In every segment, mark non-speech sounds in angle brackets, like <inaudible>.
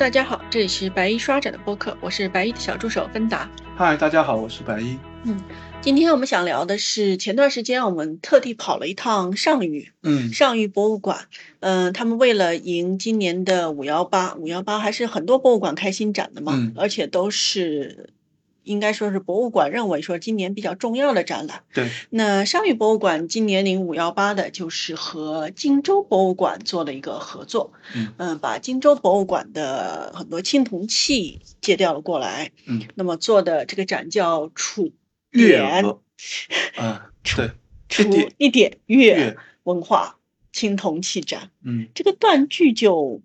大家好，这里是白衣刷展的播客，我是白衣的小助手芬达。嗨，大家好，我是白衣。嗯，今天我们想聊的是前段时间我们特地跑了一趟上虞，嗯上虞博物馆。嗯、他们为了迎今年的五幺八，五幺八还是很多博物馆开新展的嘛，嗯而且都是应该说是博物馆认为说今年比较重要的展览。对，那商旅博物馆今年零五幺八的就是和荆州博物馆做了一个合作，嗯。把荆州博物馆的很多青铜器借调了过来，嗯，那么做的这个展叫楚越典文，嗯，<laughs> 对，楚一点一点越越文化青铜器展，嗯。这个断句就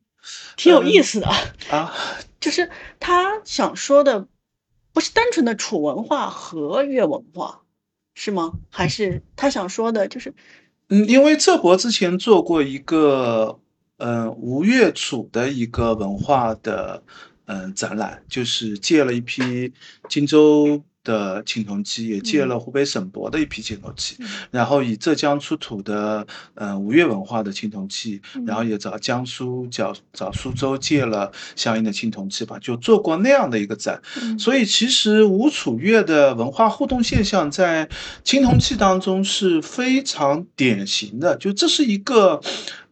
挺有意思的，啊，<laughs> 就是他想说的不是单纯的楚文化和越文化，是吗？还是他想说的就是嗯，因为浙博之前做过一个嗯吴越楚的一个文化的嗯、展览，就是借了一批荆州的青铜器，也借了湖北省博的一批青铜器，嗯然后以浙江出土的呃吴越文化的青铜器，嗯然后也找江苏找找苏州借了相应的青铜器吧，就做过那样的一个展。嗯所以其实吴楚越的文化互动现象在青铜器当中是非常典型的，就这是一个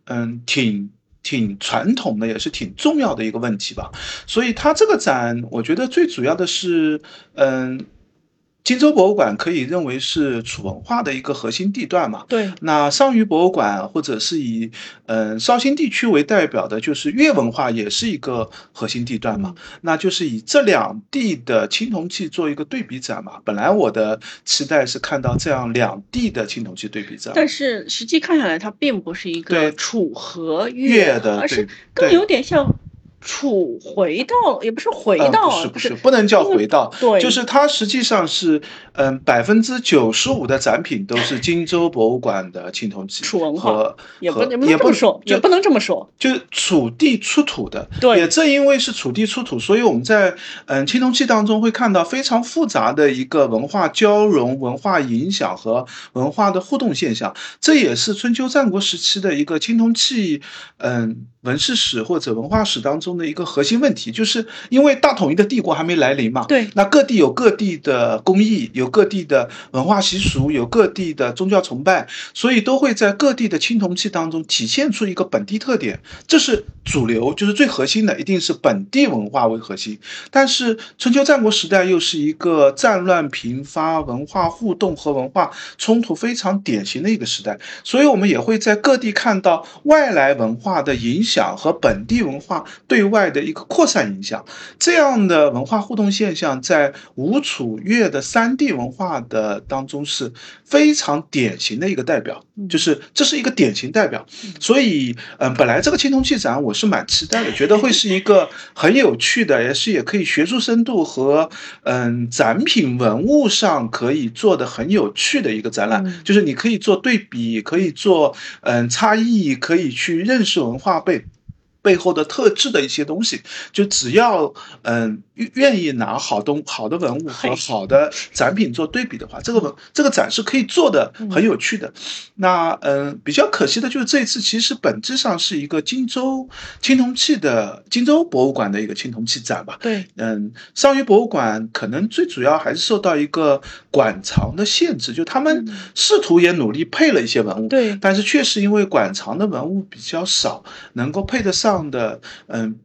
嗯挺。挺传统的，也是挺重要的一个问题吧。所以它这个展，我觉得最主要的是，嗯，荆州博物馆可以认为是楚文化的一个核心地段嘛。对那上虞博物馆或者是以嗯绍兴地区为代表的，就是越文化也是一个核心地段嘛。那就是以这两地的青铜器做一个对比展嘛。本来我的期待是看到这样两地的青铜器对比展，但是实际看下来，它并不是一个楚和越的而是更有点像楚回到，也不是回嗯到，不是不是，不能叫回到，对就是它实际上是，嗯，百分之九十五的展品都是荆州博物馆的青铜器楚文化和也不也不能这么说，就也不能这么说。就是楚地出土的，对也正因为是楚地出土，所以我们在嗯青铜器当中会看到非常复杂的一个文化交融、文化影响和文化的互动现象。这也是春秋战国时期的一个青铜器嗯文史史或者文化史当中的一个核心问题，就是因为大统一的帝国还没来临嘛，对那各地有各地的工艺，有各地的文化习俗，有各地的宗教崇拜，所以都会在各地的青铜器当中体现出一个本地特点，这是主流，就是最核心的，一定是本地文化为核心。但是春秋战国时代又是一个战乱频发、文化互动和文化冲突非常典型的一个时代，所以我们也会在各地看到外来文化的影响和本地文化对外的一个扩散影响。这样的文化互动现象，在吴楚越的三地文化的当中是非常典型的一个代表，就是这是一个典型代表。所以，嗯，本来这个青铜器展我是蛮期待的，觉得会是一个很有趣的，也是也可以学术深度和嗯展品文物上可以做的很有趣的一个展览，嗯就是你可以做对比，可以做嗯差异，可以去认识文化背。背后的特质的一些东西，就只要嗯愿意拿好东好的文物和好的展品做对比的话，这个文这个展是可以做的很有趣的。那嗯比较可惜的就是这一次其实本质上是一个荆州青铜器的荆州博物馆的一个青铜器展吧。对，嗯，上虞博物馆可能最主要还是受到一个馆藏的限制，就他们嗯试图也努力配了一些文物，对但是确实因为馆藏的文物比较少，能够配得上的，嗯，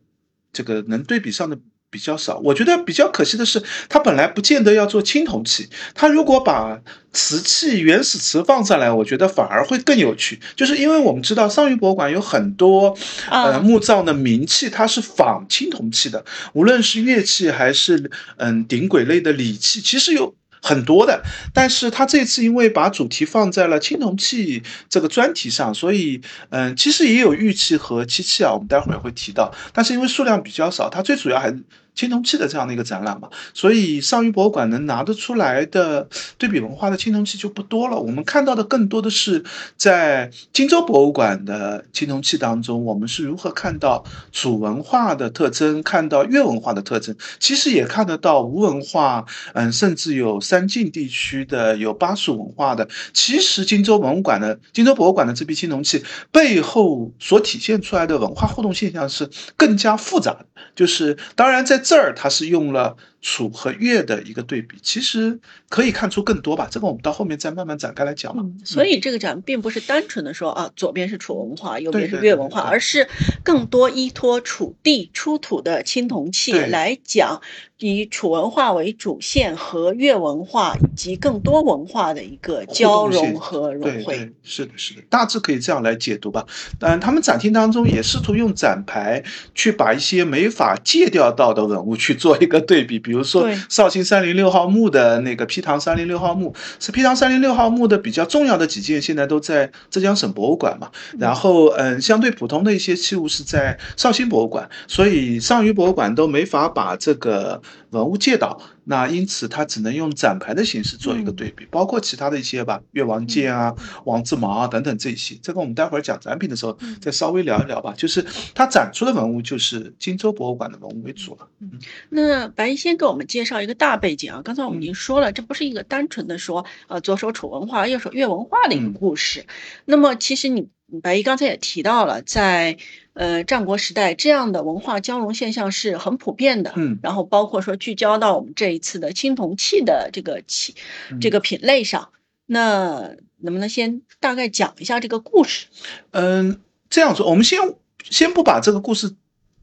这个能对比上的。比较少，我觉得比较可惜的是，他本来不见得要做青铜器，他如果把瓷器、原始瓷放上来，我觉得反而会更有趣。就是因为我们知道上虞博物馆有很多呃啊墓葬的名器，它是仿青铜器的，无论是乐器还是嗯顶轨类的礼器，其实有。很多的，但是他这次因为把主题放在了青铜器这个专题上，所以嗯，其实也有玉器和漆器啊，我们待会儿也会提到，但是因为数量比较少，它最主要还是青铜器的这样的一个展览嘛，所以上虞博物馆能拿得出来的对比文化的青铜器就不多了。我们看到的更多的是在荆州博物馆的青铜器当中，我们是如何看到楚文化的特征，看到越文化的特征，其实也看得到吴文化，嗯，甚至有三晋地区的，有巴蜀文化的。其实荆州文物馆的荆州博物馆的这批青铜器背后所体现出来的文化互动现象是更加复杂的，就是当然在这儿它是用了。楚和越的一个对比，其实可以看出更多吧。这个我们到后面再慢慢展开来讲嘛。所以这个展并不是单纯的说啊，左边是楚文化，右边是越文化，而是更多依托楚地出土的青铜器来讲，以楚文化为主线和越文化以及更多文化的一个交融和融汇。是的，是的，大致可以这样来解读吧。当然，他们展厅当中也试图用展牌去把一些没法借调到的文物去做一个对比。比如说绍兴三零六号墓的那个批塘三零六号墓，是批塘三零六号墓的比较重要的几件，现在都在浙江省博物馆嘛。然后，嗯，相对普通的一些器物是在绍兴博物馆，所以上虞博物馆都没法把这个文物借到。那因此，它只能用展牌的形式做一个对比，包括其他的一些吧，越王剑啊、王字矛啊等等这些。这个我们待会儿讲展品的时候再稍微聊一聊吧。就是它展出的文物就是荆州博物馆的文物为主了。嗯，那白先给我们介绍一个大背景啊。刚才我们已经说了，这不是一个单纯的说呃左手楚文化，右手越文化的一个故事。那么其实你白一刚才也提到了，在呃，战国时代这样的文化交融现象是很普遍的。嗯，然后包括说聚焦到我们这一次的青铜器的这个器这个品类上，那能不能先大概讲一下这个故事？嗯，这样说，我们先先不把这个故事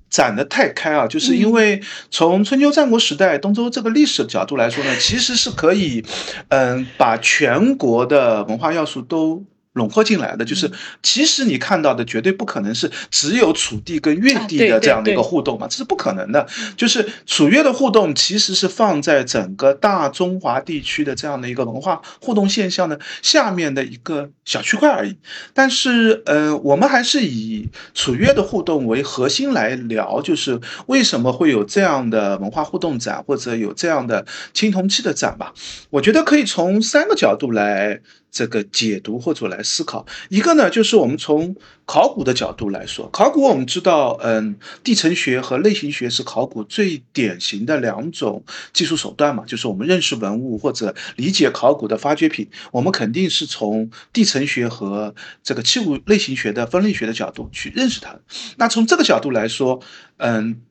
展得太开啊，就是因为从春秋战国时代东周这个历史角度来说呢，其实是可以，嗯，把全国的文化要素都。笼括进来的就是，其实你看到的绝对不可能是只有楚地跟越地的这样的一个互动嘛，这是不可能的。就是楚越的互动其实是放在整个大中华地区的这样的一个文化互动现象的下面的一个小区块而已。但是，呃，我们还是以楚越的互动为核心来聊，就是为什么会有这样的文化互动展，或者有这样的青铜器的展吧？我觉得可以从三个角度来。这个解读或者来思考，一个呢，就是我们从考古的角度来说，考古我们知道，嗯，地层学和类型学是考古最典型的两种技术手段嘛，就是我们认识文物或者理解考古的发掘品，我们肯定是从地层学和这个器物类型学的分类学的角度去认识它。那从这个角度来说，嗯，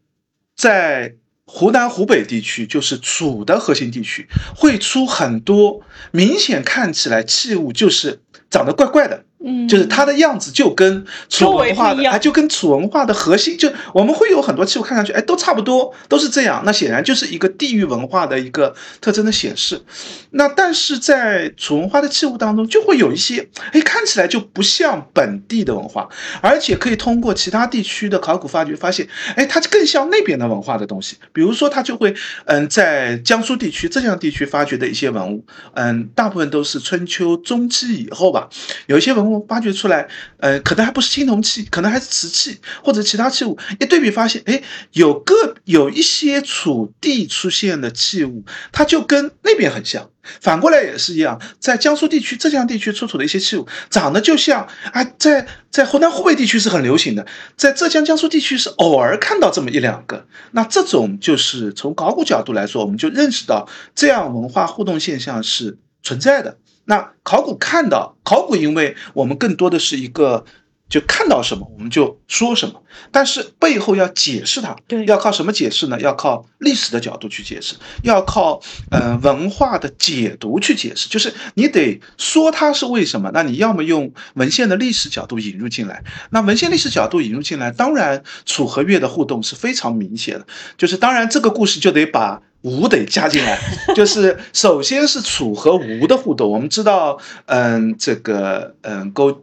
在。湖南、湖北地区就是楚的核心地区，会出很多明显看起来器物就是长得怪怪的。嗯，就是它的样子就跟楚文化的，就跟楚文化的核心，就我们会有很多器物看上去，哎，都差不多，都是这样。那显然就是一个地域文化的一个特征的显示。那但是在楚文化的器物当中，就会有一些，哎，看起来就不像本地的文化，而且可以通过其他地区的考古发掘发现，哎，它更像那边的文化的东西。比如说，它就会，嗯，在江苏地区、浙江地区发掘的一些文物，嗯，大部分都是春秋中期以后吧，有一些文物。发掘出来，呃，可能还不是青铜器，可能还是瓷器或者其他器物。一对比发现，哎，有个有一些楚地出现的器物，它就跟那边很像。反过来也是一样，在江苏地区、浙江地区出土的一些器物，长得就像啊，在在湖南、湖北地区是很流行的，在浙江、江苏地区是偶尔看到这么一两个。那这种就是从考古角度来说，我们就认识到这样文化互动现象是存在的。那考古看到考古，因为我们更多的是一个，就看到什么我们就说什么，但是背后要解释它，对，要靠什么解释呢？要靠历史的角度去解释，要靠呃文化的解读去解释，就是你得说它是为什么。那你要么用文献的历史角度引入进来，那文献历史角度引入进来，当然楚和越的互动是非常明显的，就是当然这个故事就得把。吴得加进来，就是首先是楚和吴的互动。我们知道，嗯，这个，嗯，勾，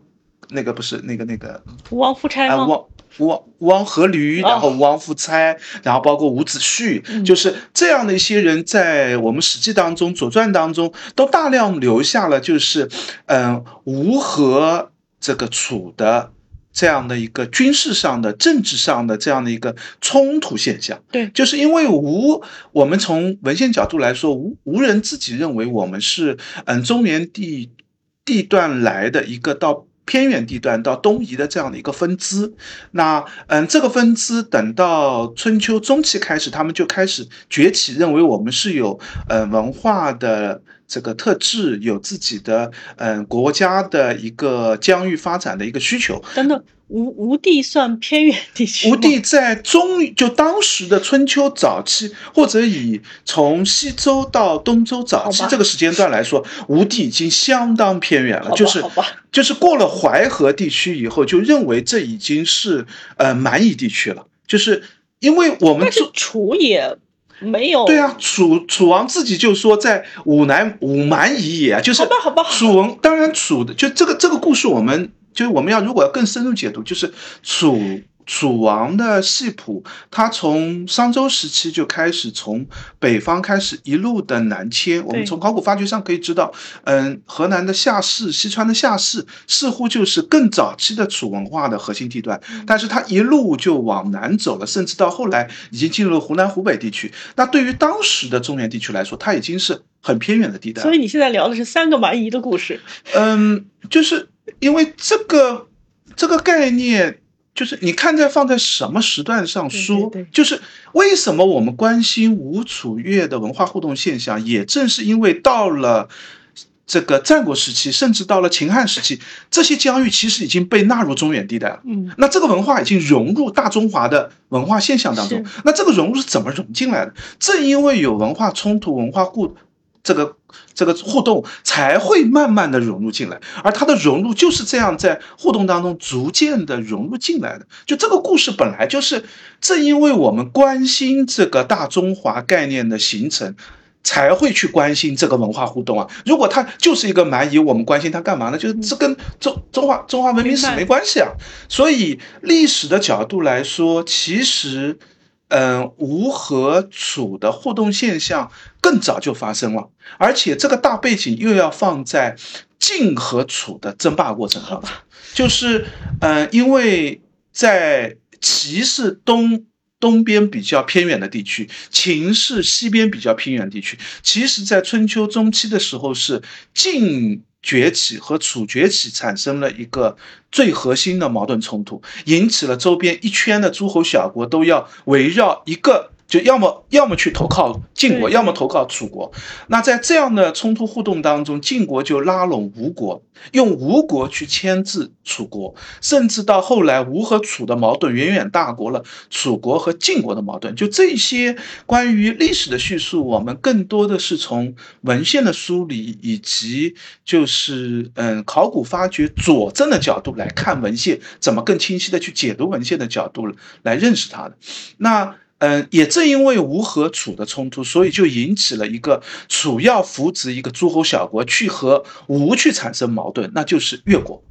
那个不是那个那个吴王夫差吗？吴王吴王吴王阖闾，然后吴王夫差，然后包括伍子胥，就是这样的一些人，在我们史记当中、左传当中都大量留下了，就是，嗯，吴和这个楚的。这样的一个军事上的、政治上的这样的一个冲突现象。对，就是因为吴，我们从文献角度来说，吴吴人自己认为我们是嗯中原地地段来的一个到。偏远地段到东夷的这样的一个分支，那嗯，这个分支等到春秋中期开始，他们就开始崛起，认为我们是有呃文化的这个特质，有自己的嗯国家的一个疆域发展的一个需求。等等。吴吴地算偏远地区吴地在中，就当时的春秋早期，或者以从西周到东周早期这个时间段来说，吴地已经相当偏远了。就是就是过了淮河地区以后，就认为这已经是呃蛮夷地区了。就是因为我们楚也没有对啊，楚楚王自己就说在武南武蛮夷也，就是好吧好吧。楚王当然楚的就这个这个故事我们。就是我们要如果要更深入解读，就是楚楚王的系谱，他从商周时期就开始从北方开始一路的南迁。我们从考古发掘上可以知道，嗯，河南的夏氏、西川的夏氏似乎就是更早期的楚文化的核心地段，但是它一路就往南走了，甚至到后来已经进入了湖南、湖北地区。那对于当时的中原地区来说，它已经是很偏远的地带。所以你现在聊的是三个蛮夷的故事。嗯，就是。因为这个这个概念，就是你看在放在什么时段上说，就是为什么我们关心吴楚越的文化互动现象，也正是因为到了这个战国时期，甚至到了秦汉时期，这些疆域其实已经被纳入中原地带了。嗯，那这个文化已经融入大中华的文化现象当中。那这个融入是怎么融进来的？正因为有文化冲突、文化互。这个这个互动才会慢慢的融入进来，而它的融入就是这样在互动当中逐渐的融入进来的。就这个故事本来就是，正因为我们关心这个大中华概念的形成，才会去关心这个文化互动啊。如果它就是一个蛮夷，我们关心它干嘛呢？就是这跟中中华中华文明史没关系啊。所以历史的角度来说，其实。嗯，吴和楚的互动现象更早就发生了，而且这个大背景又要放在晋和楚的争霸过程当中，就是嗯，因为在齐是东东边比较偏远的地区，秦是西边比较偏远地区，其实，在春秋中期的时候是晋。崛起和楚崛起产生了一个最核心的矛盾冲突，引起了周边一圈的诸侯小国都要围绕一个。就要么要么去投靠晋国，要么投靠楚国。那在这样的冲突互动当中，晋国就拉拢吴国，用吴国去牵制楚国，甚至到后来，吴和楚的矛盾远远大过了楚国和晋国的矛盾。就这些关于历史的叙述，我们更多的是从文献的梳理以及就是嗯考古发掘佐证的角度来看文献，怎么更清晰的去解读文献的角度来认识它的。那。嗯，也正因为吴和楚的冲突，所以就引起了一个楚要扶植一个诸侯小国去和吴去产生矛盾，那就是越国，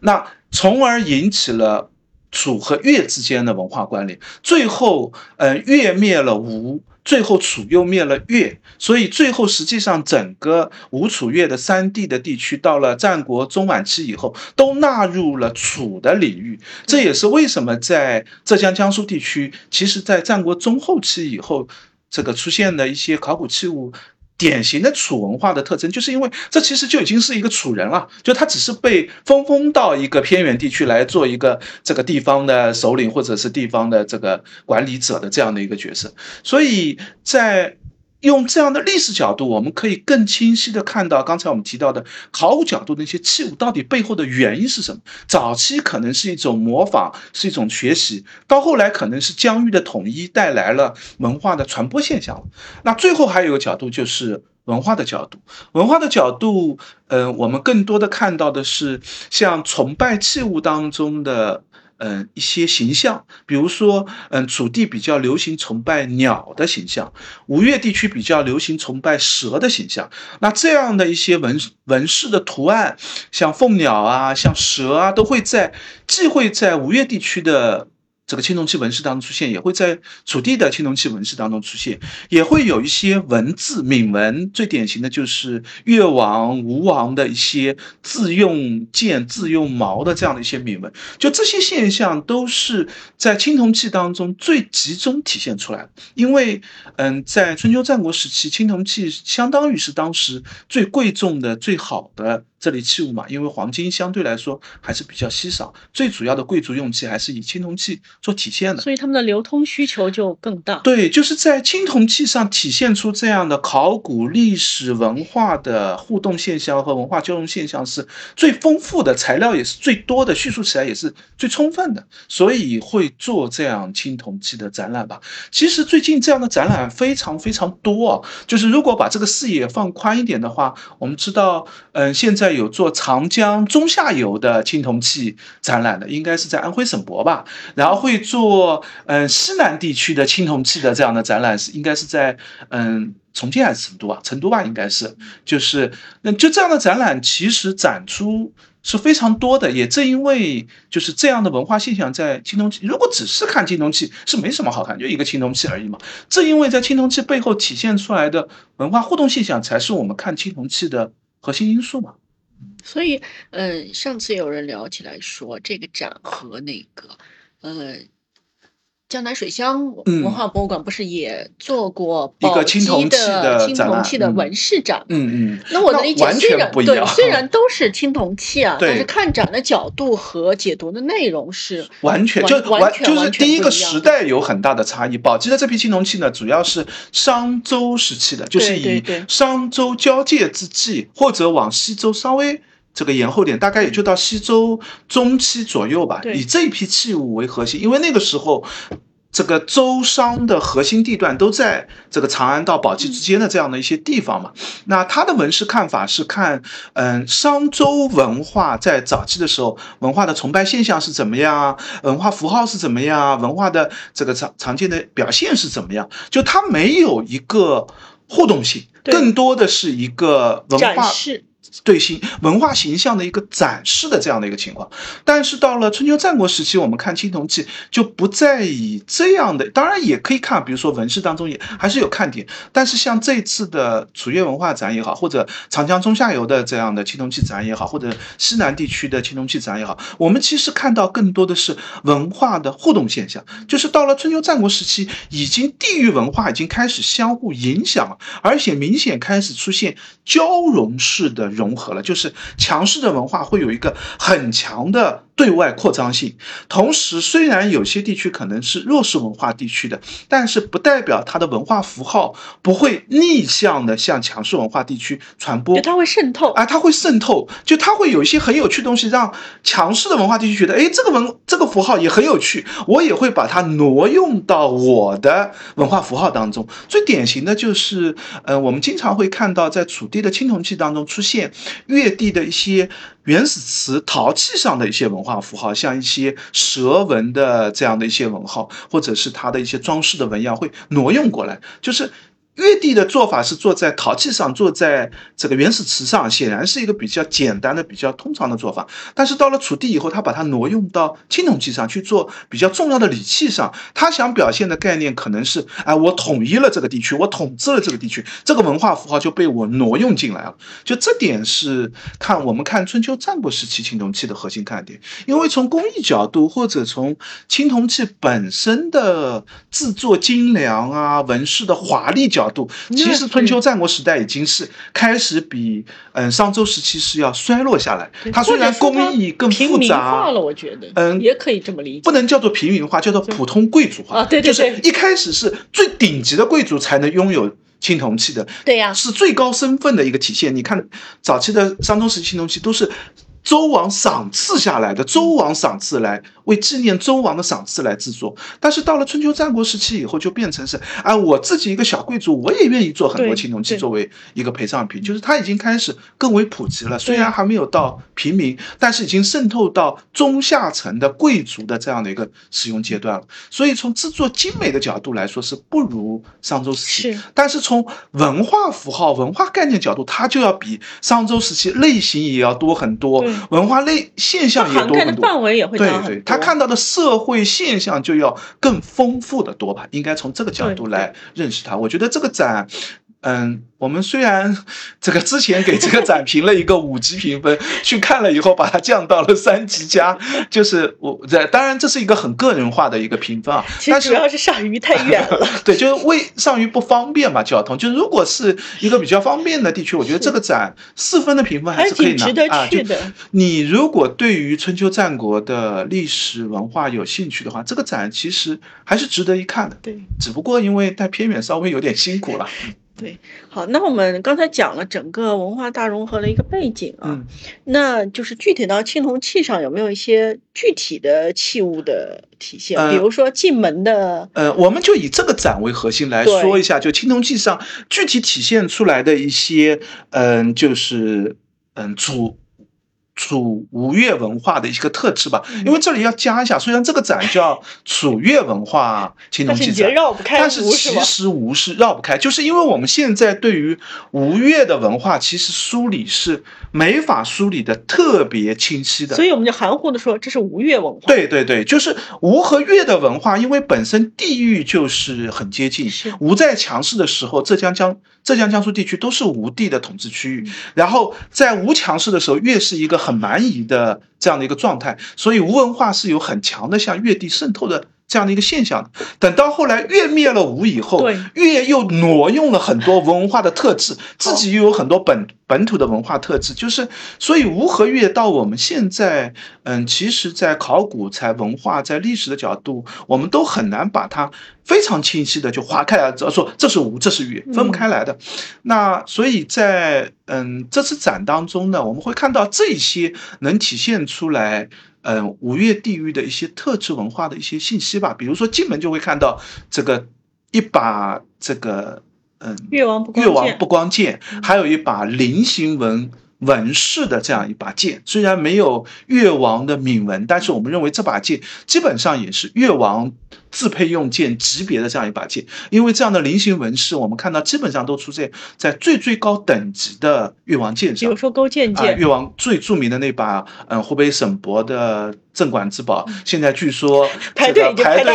那从而引起了楚和越之间的文化关联，最后，嗯，越灭了吴。最后楚又灭了越，所以最后实际上整个吴楚越的三地的地区，到了战国中晚期以后，都纳入了楚的领域。这也是为什么在浙江、江苏地区，其实在战国中后期以后，这个出现的一些考古器物。典型的楚文化的特征，就是因为这其实就已经是一个楚人了，就他只是被分封到一个偏远地区来做一个这个地方的首领或者是地方的这个管理者的这样的一个角色，所以在。用这样的历史角度，我们可以更清晰的看到刚才我们提到的考古角度那些器物到底背后的原因是什么。早期可能是一种模仿，是一种学习，到后来可能是疆域的统一带来了文化的传播现象。那最后还有一个角度就是文化的角度，文化的角度，嗯，我们更多的看到的是像崇拜器物当中的。嗯，一些形象，比如说，嗯，楚地比较流行崇拜鸟的形象，吴越地区比较流行崇拜蛇的形象。那这样的一些纹纹饰的图案，像凤鸟啊，像蛇啊，都会在既会在吴越地区的这个青铜器纹饰当中出现，也会在楚地的青铜器纹饰当中出现，也会有一些文字铭文，最典型的就是越王、吴王的一些自用剑、自用矛的这样的一些铭文。就这些现象都是在青铜器当中最集中体现出来的。因为，嗯，在春秋战国时期，青铜器相当于是当时最贵重的、最好的。这类器物嘛，因为黄金相对来说还是比较稀少，最主要的贵族用器还是以青铜器做体现的，所以他们的流通需求就更大。对，就是在青铜器上体现出这样的考古、历史文化的互动现象和文化交融现象是最丰富的，材料也是最多的，叙述起来也是最充分的，所以会做这样青铜器的展览吧。其实最近这样的展览非常非常多啊，就是如果把这个视野放宽一点的话，我们知道，嗯，现在。有做长江中下游的青铜器展览的，应该是在安徽省博吧。然后会会做嗯西南地区的青铜器的这样的展览，是应该是在嗯重庆还是成都啊？成都吧，应该是。就是那就这样的展览，其实展出是非常多的。也正因为就是这样的文化现象，在青铜器，如果只是看青铜器是没什么好看，就一个青铜器而已嘛。正因为在青铜器背后体现出来的文化互动现象，才是我们看青铜器的核心因素嘛。所以，嗯，上次有人聊起来说，这个展和那个，呃。江南水乡文化博物馆不是也做过一个青铜器的青铜器的纹饰展？嗯嗯。那我的理解虽然对，虽然都是青铜器啊，但是看展的角度和解读的内容是完全就完就是第一个时代有很大的差异。宝鸡的这批青铜器呢，主要是商周时期的，就是以商周交界之际，或者往西周稍微这个延后点，大概也就到西周中期左右吧，以这一批器物为核心，因为那个时候。这个周商的核心地段都在这个长安到宝鸡之间的这样的一些地方嘛。那他的文史看法是看，嗯，商周文化在早期的时候，文化的崇拜现象是怎么样啊，文化符号是怎么样啊，文化的这个常常见的表现是怎么样。就它没有一个互动性，更多的是一个文化。对形文化形象的一个展示的这样的一个情况，但是到了春秋战国时期，我们看青铜器就不再以这样的，当然也可以看，比如说纹饰当中也还是有看点，但是像这次的楚越文化展也好，或者长江中下游的这样的青铜器展也好，或者西南地区的青铜器展也好，我们其实看到更多的是文化的互动现象，就是到了春秋战国时期，已经地域文化已经开始相互影响了，而且明显开始出现交融式的。融合了，就是强势的文化会有一个很强的。对外扩张性，同时虽然有些地区可能是弱势文化地区的，但是不代表它的文化符号不会逆向的向强势文化地区传播，它会渗透啊，它会渗透，就它会有一些很有趣的东西，让强势的文化地区觉得，哎，这个文这个符号也很有趣，我也会把它挪用到我的文化符号当中。最典型的就是，呃，我们经常会看到在楚地的青铜器当中出现越地的一些。原始瓷陶器上的一些文化符号，像一些蛇纹的这样的一些文号，或者是它的一些装饰的纹样，会挪用过来，就是。越地的做法是做在陶器上，做在这个原始瓷上，显然是一个比较简单的、比较通常的做法。但是到了楚地以后，他把它挪用到青铜器上去做比较重要的礼器上。他想表现的概念可能是：哎，我统一了这个地区，我统治了这个地区，这个文化符号就被我挪用进来了。就这点是看我们看春秋战国时期青铜器的核心看点。因为从工艺角度，或者从青铜器本身的制作精良啊、纹饰的华丽角。度其实春秋战国时代已经是开始比嗯商周时期是要衰落下来。它虽然工艺更复杂了，我觉得嗯也可以这么理解，不能叫做平民化，叫做普通贵族化。啊，对对对，就是一开始是最顶级的贵族才能拥有青铜器的，对呀，是最高身份的一个体现。你看早期的商周时期青铜器都是。周王赏赐下来的，周王赏赐来为纪念周王的赏赐来制作，但是到了春秋战国时期以后，就变成是啊，我自己一个小贵族，我也愿意做很多青铜器作为一个陪葬品，就是它已经开始更为普及了。虽然还没有到平民，但是已经渗透到中下层的贵族的这样的一个使用阶段了。所以从制作精美的角度来说，是不如商周时期。但是从文化符号、文化概念角度，它就要比商周时期类型也要多很多。文化类现象也多很多，范围也会大很多。对对，他看到的社会现象就要更丰富的多吧？应该从这个角度来认识它。我觉得这个展。嗯，我们虽然 <laughs> 这个之前给这个展评了一个五级评分，去看了以后把它降到了三级加，就是我在当然这是一个很个人化的一个评分啊。其实主要是上虞太远了。<laughs> 对，就是为上虞不方便嘛，交通。就如果是一个比较方便的地区，我觉得这个展四分的评分还是可以拿啊。就你如果对于春秋战国的历史文化有兴趣的话，这个展其实还是值得一看的。对，只不过因为太偏远，稍微有点辛苦了。对，好，那我们刚才讲了整个文化大融合的一个背景啊，那就是具体到青铜器上有没有一些具体的器物的体现？比如说进门的，呃，我们就以这个展为核心来说一下，就青铜器上具体体现出来的一些，嗯，就是嗯主。楚吴越文化的一个特质吧，因为这里要加一下，虽然这个展叫楚越文化青铜器展，但是其实吴是绕不开，就是因为我们现在对于吴越的文化，其实梳理是没法梳理的特别清晰的，所以我们就含糊的说这是吴越文化。对对对，就是吴和越的文化，因为本身地域就是很接近，吴在强势的时候，浙江江。浙江、江苏地区都是吴地的统治区域，然后在吴强势的时候，越是一个很蛮夷的这样的一个状态，所以吴文化是有很强的向越地渗透的。这样的一个现象，等到后来越灭了吴以后，越又挪用了很多文化的特质，自己又有很多本本土的文化特质，就是所以吴和越到我们现在，嗯，其实，在考古、在文化、在历史的角度，我们都很难把它非常清晰的就划开来，说这是吴，这是越，分不开来的。那所以在嗯这次展当中呢，我们会看到这些能体现出来。嗯，吴越地域的一些特质文化的一些信息吧，比如说进门就会看到这个一把这个嗯越王不越王不光剑，还有一把菱形纹纹饰的这样一把剑，虽然没有越王的铭文，但是我们认为这把剑基本上也是越王。自配用剑级别的这样一把剑，因为这样的菱形纹饰，我们看到基本上都出现在最最高等级的越王剑上。比如说勾践剑，越王最著名的那把，嗯，湖北省博的镇馆之宝，现在据说排队排队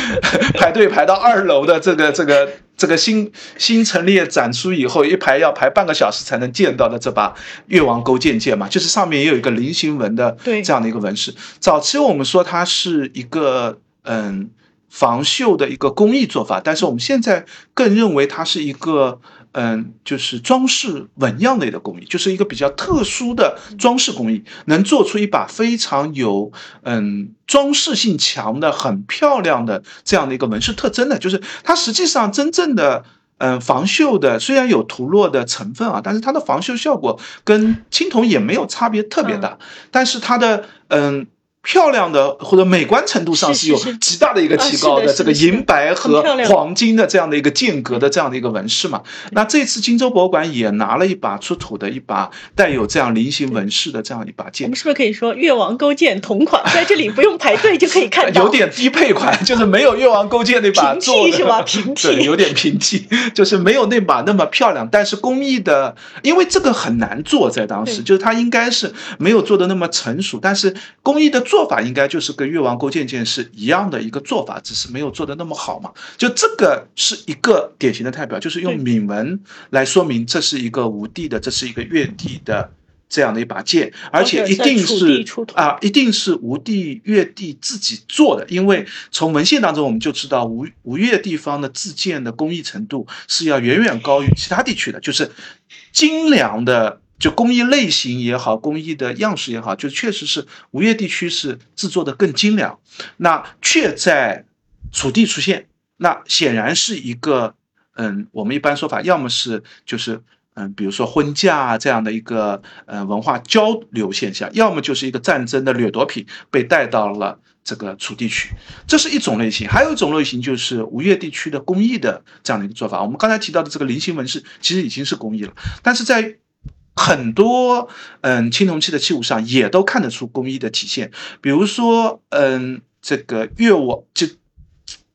<laughs> 排队排到二楼的这个这个这个新新陈列展出以后，一排要排半个小时才能见到的这把越王勾践剑嘛，就是上面也有一个菱形纹的这样的一个纹饰。早期我们说它是一个嗯。防锈的一个工艺做法，但是我们现在更认为它是一个，嗯，就是装饰纹样类的工艺，就是一个比较特殊的装饰工艺，能做出一把非常有，嗯，装饰性强的、很漂亮的这样的一个纹饰特征的，就是它实际上真正的，嗯，防锈的虽然有涂落的成分啊，但是它的防锈效果跟青铜也没有差别特别大，但是它的，嗯。漂亮的或者美观程度上是有极大的一个提高的，这个银白和黄金的这样的一个间隔的这样的一个纹饰嘛。那这次荆州博物馆也拿了一把出土的一把带有这样菱形纹饰的这样一把剑。我们是不是可以说越王勾践同款，在这里不用排队就可以看到？<laughs> 有点低配款，就是没有越王勾践那把做的是吧？<laughs> 平替，对，有点平替，<laughs> 就是没有那把那么漂亮。但是工艺的，因为这个很难做，在当时就是它应该是没有做的那么成熟，但是工艺的。做法应该就是跟越王勾践剑是一样的一个做法，只是没有做的那么好嘛。就这个是一个典型的代表，就是用铭文来说明这是一个吴地的，这是一个越地的这样的一把剑，而且一定是啊，一定是吴地越地自己做的，因为从文献当中我们就知道吴吴越地方的自建的工艺程度是要远远高于其他地区的，就是精良的。就工艺类型也好，工艺的样式也好，就确实是吴越地区是制作的更精良，那却在楚地出现，那显然是一个，嗯，我们一般说法，要么是就是，嗯，比如说婚嫁这样的一个，呃，文化交流现象，要么就是一个战争的掠夺品被带到了这个楚地区，这是一种类型，还有一种类型就是吴越地区的工艺的这样的一个做法。我们刚才提到的这个菱形纹饰，其实已经是工艺了，但是在很多嗯青铜器的器物上也都看得出工艺的体现，比如说嗯这个越王就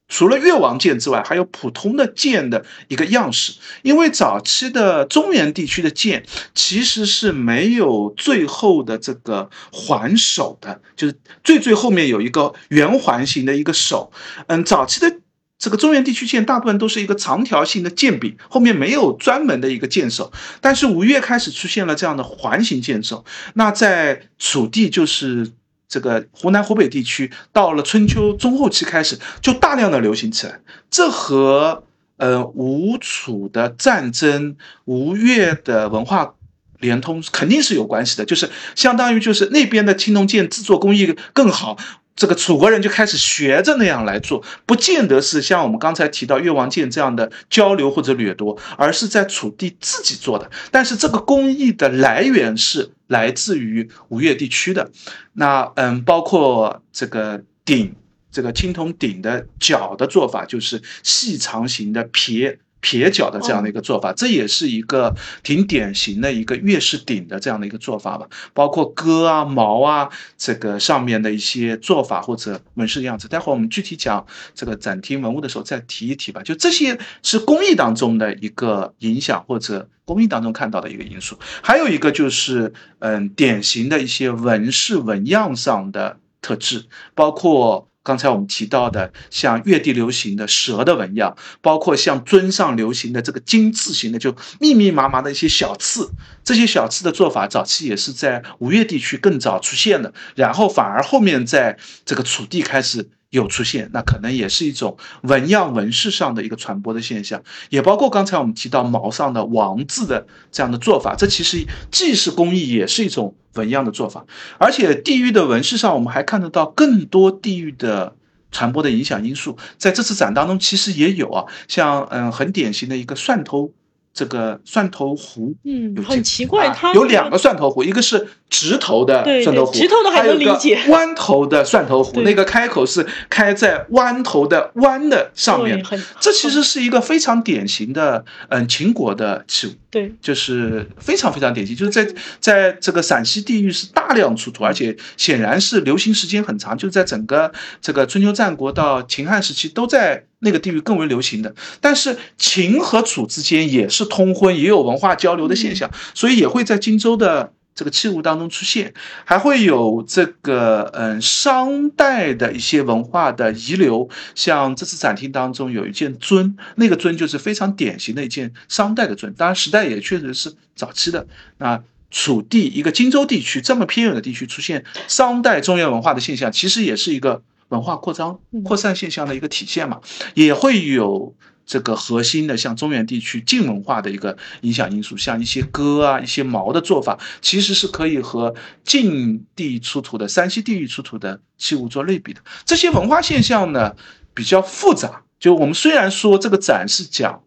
除了越王剑之外，还有普通的剑的一个样式。因为早期的中原地区的剑其实是没有最后的这个环手的，就是最最后面有一个圆环形的一个手。嗯，早期的这个中原地区剑大部分都是一个长条形的剑柄，后面没有专门的一个剑首。但是吴越开始出现了这样的环形剑首。那在楚地就是。这个湖南、湖北地区到了春秋中后期开始就大量的流行起来，这和呃吴楚的战争、吴越的文化联通肯定是有关系的，就是相当于就是那边的青铜剑制作工艺更好。这个楚国人就开始学着那样来做，不见得是像我们刚才提到越王剑这样的交流或者掠夺，而是在楚地自己做的。但是这个工艺的来源是来自于吴越地区的。那嗯，包括这个鼎，这个青铜鼎的角的做法，就是细长型的撇。撇角的这样的一个做法，这也是一个挺典型的一个月式鼎的这样的一个做法吧。包括戈啊、矛啊，这个上面的一些做法或者纹饰的样子，待会儿我们具体讲这个展厅文物的时候再提一提吧。就这些是工艺当中的一个影响，或者工艺当中看到的一个因素。还有一个就是，嗯，典型的一些纹饰纹样上的特质，包括。刚才我们提到的，像越地流行的蛇的纹样，包括像尊上流行的这个金刺形的，就密密麻麻的一些小刺，这些小刺的做法，早期也是在吴越地区更早出现的，然后反而后面在这个楚地开始。有出现，那可能也是一种纹样纹饰上的一个传播的现象，也包括刚才我们提到毛上的王字的这样的做法，这其实既是工艺，也是一种纹样的做法。而且地域的纹饰上，我们还看得到更多地域的传播的影响因素，在这次展当中其实也有啊，像嗯很典型的一个蒜头。这个蒜头壶，嗯，很奇怪，它有两个蒜头壶，一个是直头的蒜头壶，直头的还能理解，<laughs> 弯头的蒜头壶，那个开口是开在弯头的弯的上面，这其实是一个非常典型的，嗯，秦国的器物，对，就是非常非常典型，就是在在这个陕西地域是大量出土，而且显然是流行时间很长，就在整个这个春秋战国到秦汉时期都在。那个地域更为流行的，但是秦和楚之间也是通婚，也有文化交流的现象，所以也会在荆州的这个器物当中出现，还会有这个嗯商代的一些文化的遗留，像这次展厅当中有一件尊，那个尊就是非常典型的一件商代的尊，当然时代也确实是早期的。那楚地一个荆州地区这么偏远的地区出现商代中原文化的现象，其实也是一个。文化扩张、扩散现象的一个体现嘛，也会有这个核心的，像中原地区晋文化的一个影响因素，像一些戈啊、一些矛的做法，其实是可以和晋地出土的山西地域出土的器物做类比的。这些文化现象呢比较复杂，就我们虽然说这个展是讲。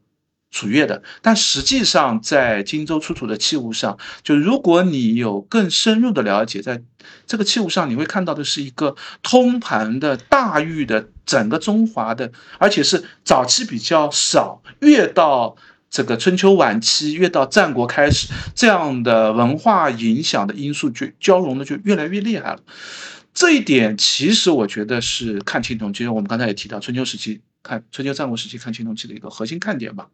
楚越的，但实际上在荆州出土的器物上，就如果你有更深入的了解，在这个器物上，你会看到的是一个通盘的大域的整个中华的，而且是早期比较少，越到这个春秋晚期，越到战国开始，这样的文化影响的因素就交融的就越来越厉害了。这一点其实我觉得是看青铜，其实我们刚才也提到春秋时期看春秋战国时期看青铜器的一个核心看点吧。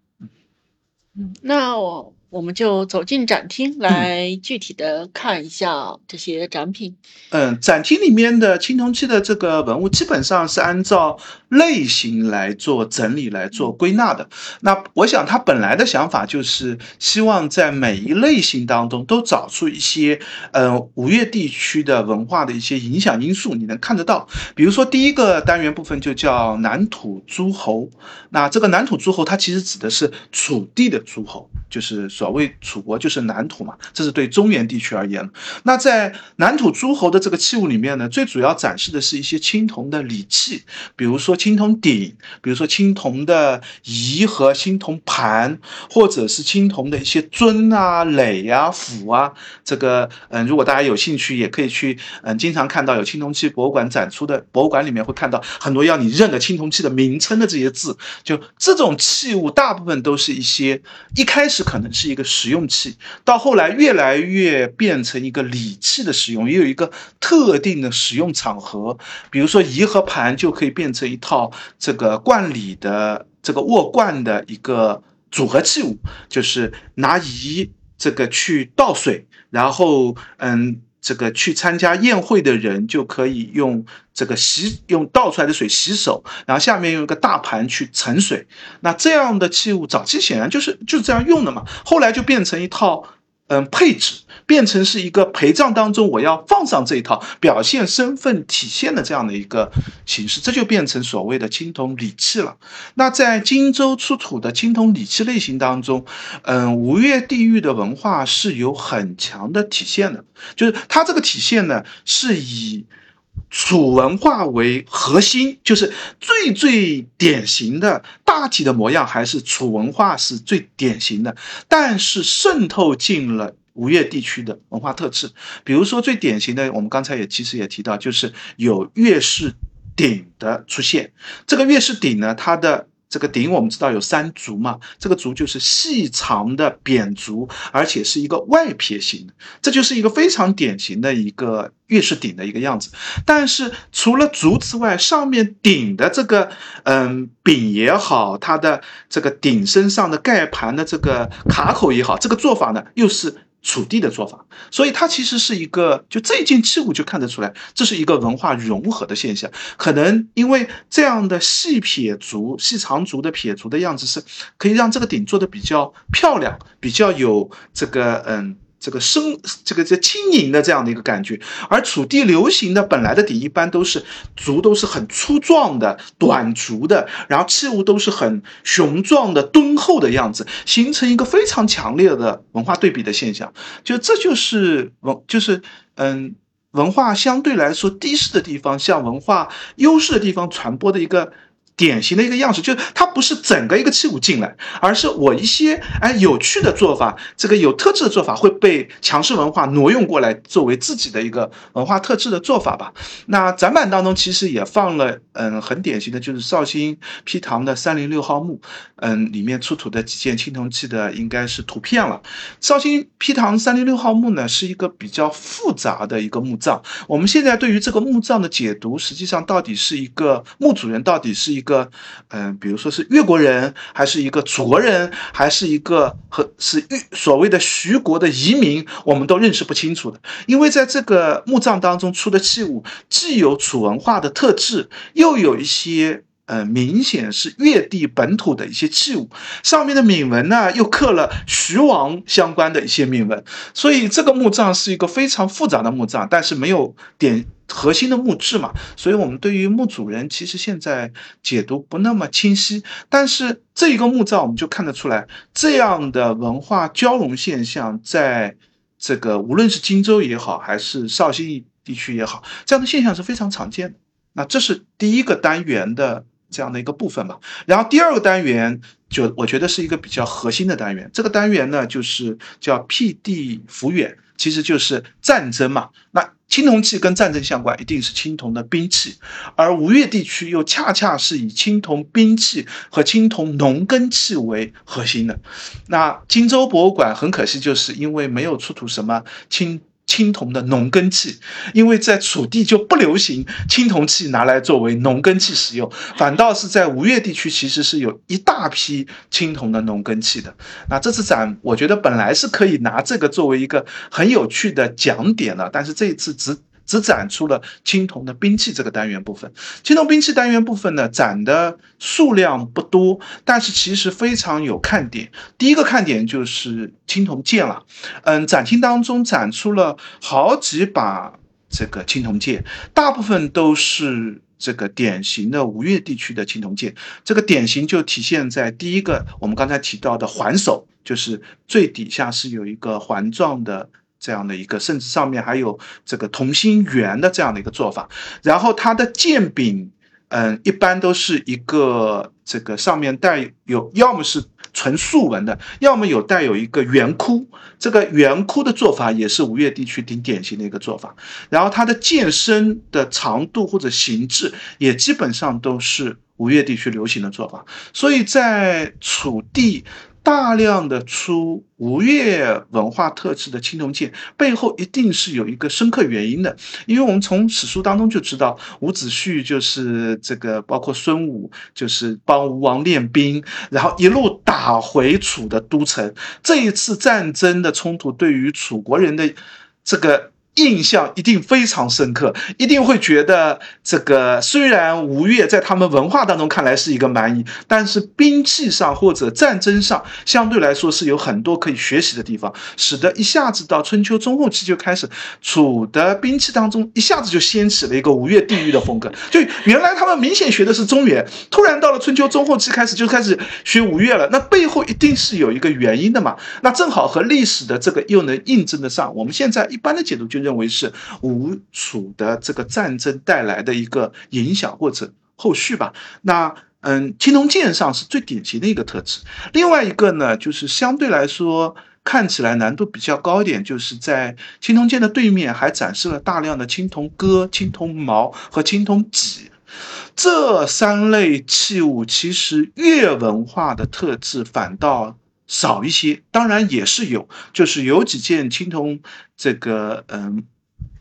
嗯，那我我们就走进展厅来具体的看一下这些展品。嗯，展厅里面的青铜器的这个文物基本上是按照类型来做整理、来做归纳的。那我想他本来的想法就是希望在每一类型当中都找出一些，呃，吴越地区的文化的一些影响因素，你能看得到。比如说第一个单元部分就叫南土诸侯，那这个南土诸侯它其实指的是楚地的。诸侯就是所谓楚国，就是南土嘛，这是对中原地区而言。那在南土诸侯的这个器物里面呢，最主要展示的是一些青铜的礼器，比如说青铜鼎，比如说青铜的仪和青铜盘，或者是青铜的一些尊啊、垒啊、斧啊。这个嗯，如果大家有兴趣，也可以去嗯，经常看到有青铜器博物馆展出的博物馆里面会看到很多要你认的青铜器的名称的这些字。就这种器物，大部分都是一些。一开始可能是一个实用器，到后来越来越变成一个礼器的使用，也有一个特定的使用场合，比如说仪和盘就可以变成一套这个冠礼的这个握罐的一个组合器物，就是拿仪这个去倒水，然后嗯。这个去参加宴会的人就可以用这个洗用倒出来的水洗手，然后下面用一个大盘去盛水。那这样的器物早期显然就是就是这样用的嘛，后来就变成一套。嗯，配置变成是一个陪葬当中，我要放上这一套表现身份体现的这样的一个形式，这就变成所谓的青铜礼器了。那在荆州出土的青铜礼器类型当中，嗯，吴越地域的文化是有很强的体现的，就是它这个体现呢是以。楚文化为核心，就是最最典型的大体的模样，还是楚文化是最典型的。但是渗透进了吴越地区的文化特质，比如说最典型的，我们刚才也其实也提到，就是有月式鼎的出现。这个月式鼎呢，它的。这个鼎我们知道有三足嘛，这个足就是细长的扁足，而且是一个外撇形的，这就是一个非常典型的一个月式鼎的一个样子。但是除了足之外，上面顶的这个嗯柄也好，它的这个鼎身上的盖盘的这个卡口也好，这个做法呢又是。楚地的做法，所以它其实是一个，就这一件器物就看得出来，这是一个文化融合的现象。可能因为这样的细撇足、细长足的撇足的样子，是可以让这个鼎做的比较漂亮，比较有这个嗯。这个生这个这轻盈的这样的一个感觉，而楚地流行的本来的底一般都是足都是很粗壮的短足的，然后器物都是很雄壮的敦厚的样子，形成一个非常强烈的文化对比的现象。就这就是文就是嗯文化相对来说低势的地方向文化优势的地方传播的一个。典型的一个样式，就是它不是整个一个器物进来，而是我一些哎有趣的做法，这个有特质的做法会被强势文化挪用过来，作为自己的一个文化特质的做法吧。那展板当中其实也放了，嗯，很典型的就是绍兴批塘的三零六号墓，嗯，里面出土的几件青铜器的应该是图片了。绍兴批塘三零六号墓呢是一个比较复杂的一个墓葬，我们现在对于这个墓葬的解读，实际上到底是一个墓主人到底是一。一个，嗯，比如说是越国人，还是一个楚国人，还是一个和是越所谓的徐国的移民，我们都认识不清楚的。因为在这个墓葬当中出的器物，既有楚文化的特质，又有一些，呃，明显是越地本土的一些器物，上面的铭文呢，又刻了徐王相关的一些铭文，所以这个墓葬是一个非常复杂的墓葬，但是没有点。核心的墓志嘛，所以我们对于墓主人其实现在解读不那么清晰。但是这一个墓葬，我们就看得出来，这样的文化交融现象，在这个无论是荆州也好，还是绍兴地区也好，这样的现象是非常常见的。那这是第一个单元的这样的一个部分吧。然后第二个单元，就我觉得是一个比较核心的单元。这个单元呢，就是叫辟地抚远，其实就是战争嘛。那青铜器跟战争相关，一定是青铜的兵器，而吴越地区又恰恰是以青铜兵器和青铜农耕器为核心的。那荆州博物馆很可惜，就是因为没有出土什么青。青铜的农耕器，因为在楚地就不流行青铜器拿来作为农耕器使用，反倒是在吴越地区其实是有一大批青铜的农耕器的。那这次展，我觉得本来是可以拿这个作为一个很有趣的讲点的，但是这一次只。只展出了青铜的兵器这个单元部分，青铜兵器单元部分呢，展的数量不多，但是其实非常有看点。第一个看点就是青铜剑了，嗯，展厅当中展出了好几把这个青铜剑，大部分都是这个典型的吴越地区的青铜剑。这个典型就体现在第一个，我们刚才提到的环首，就是最底下是有一个环状的。这样的一个，甚至上面还有这个同心圆的这样的一个做法，然后它的剑柄，嗯，一般都是一个这个上面带有，要么是纯竖纹的，要么有带有一个圆箍，这个圆箍的做法也是吴越地区挺典型的一个做法。然后它的剑身的长度或者形制也基本上都是吴越地区流行的做法，所以在楚地。大量的出吴越文化特质的青铜剑，背后一定是有一个深刻原因的。因为我们从史书当中就知道，伍子胥就是这个，包括孙武就是帮吴王练兵，然后一路打回楚的都城。这一次战争的冲突对于楚国人的这个。印象一定非常深刻，一定会觉得这个虽然吴越在他们文化当中看来是一个蛮夷，但是兵器上或者战争上相对来说是有很多可以学习的地方，使得一下子到春秋中后期就开始楚的兵器当中一下子就掀起了一个吴越地域的风格。就原来他们明显学的是中原，突然到了春秋中后期开始就开始学吴越了，那背后一定是有一个原因的嘛？那正好和历史的这个又能印证得上。我们现在一般的解读就。认为是吴楚的这个战争带来的一个影响或者后续吧。那嗯，青铜剑上是最典型的一个特质。另外一个呢，就是相对来说看起来难度比较高一点，就是在青铜剑的对面还展示了大量的青铜戈、青铜矛和青铜戟这三类器物。其实越文化的特质反倒。少一些，当然也是有，就是有几件青铜这个嗯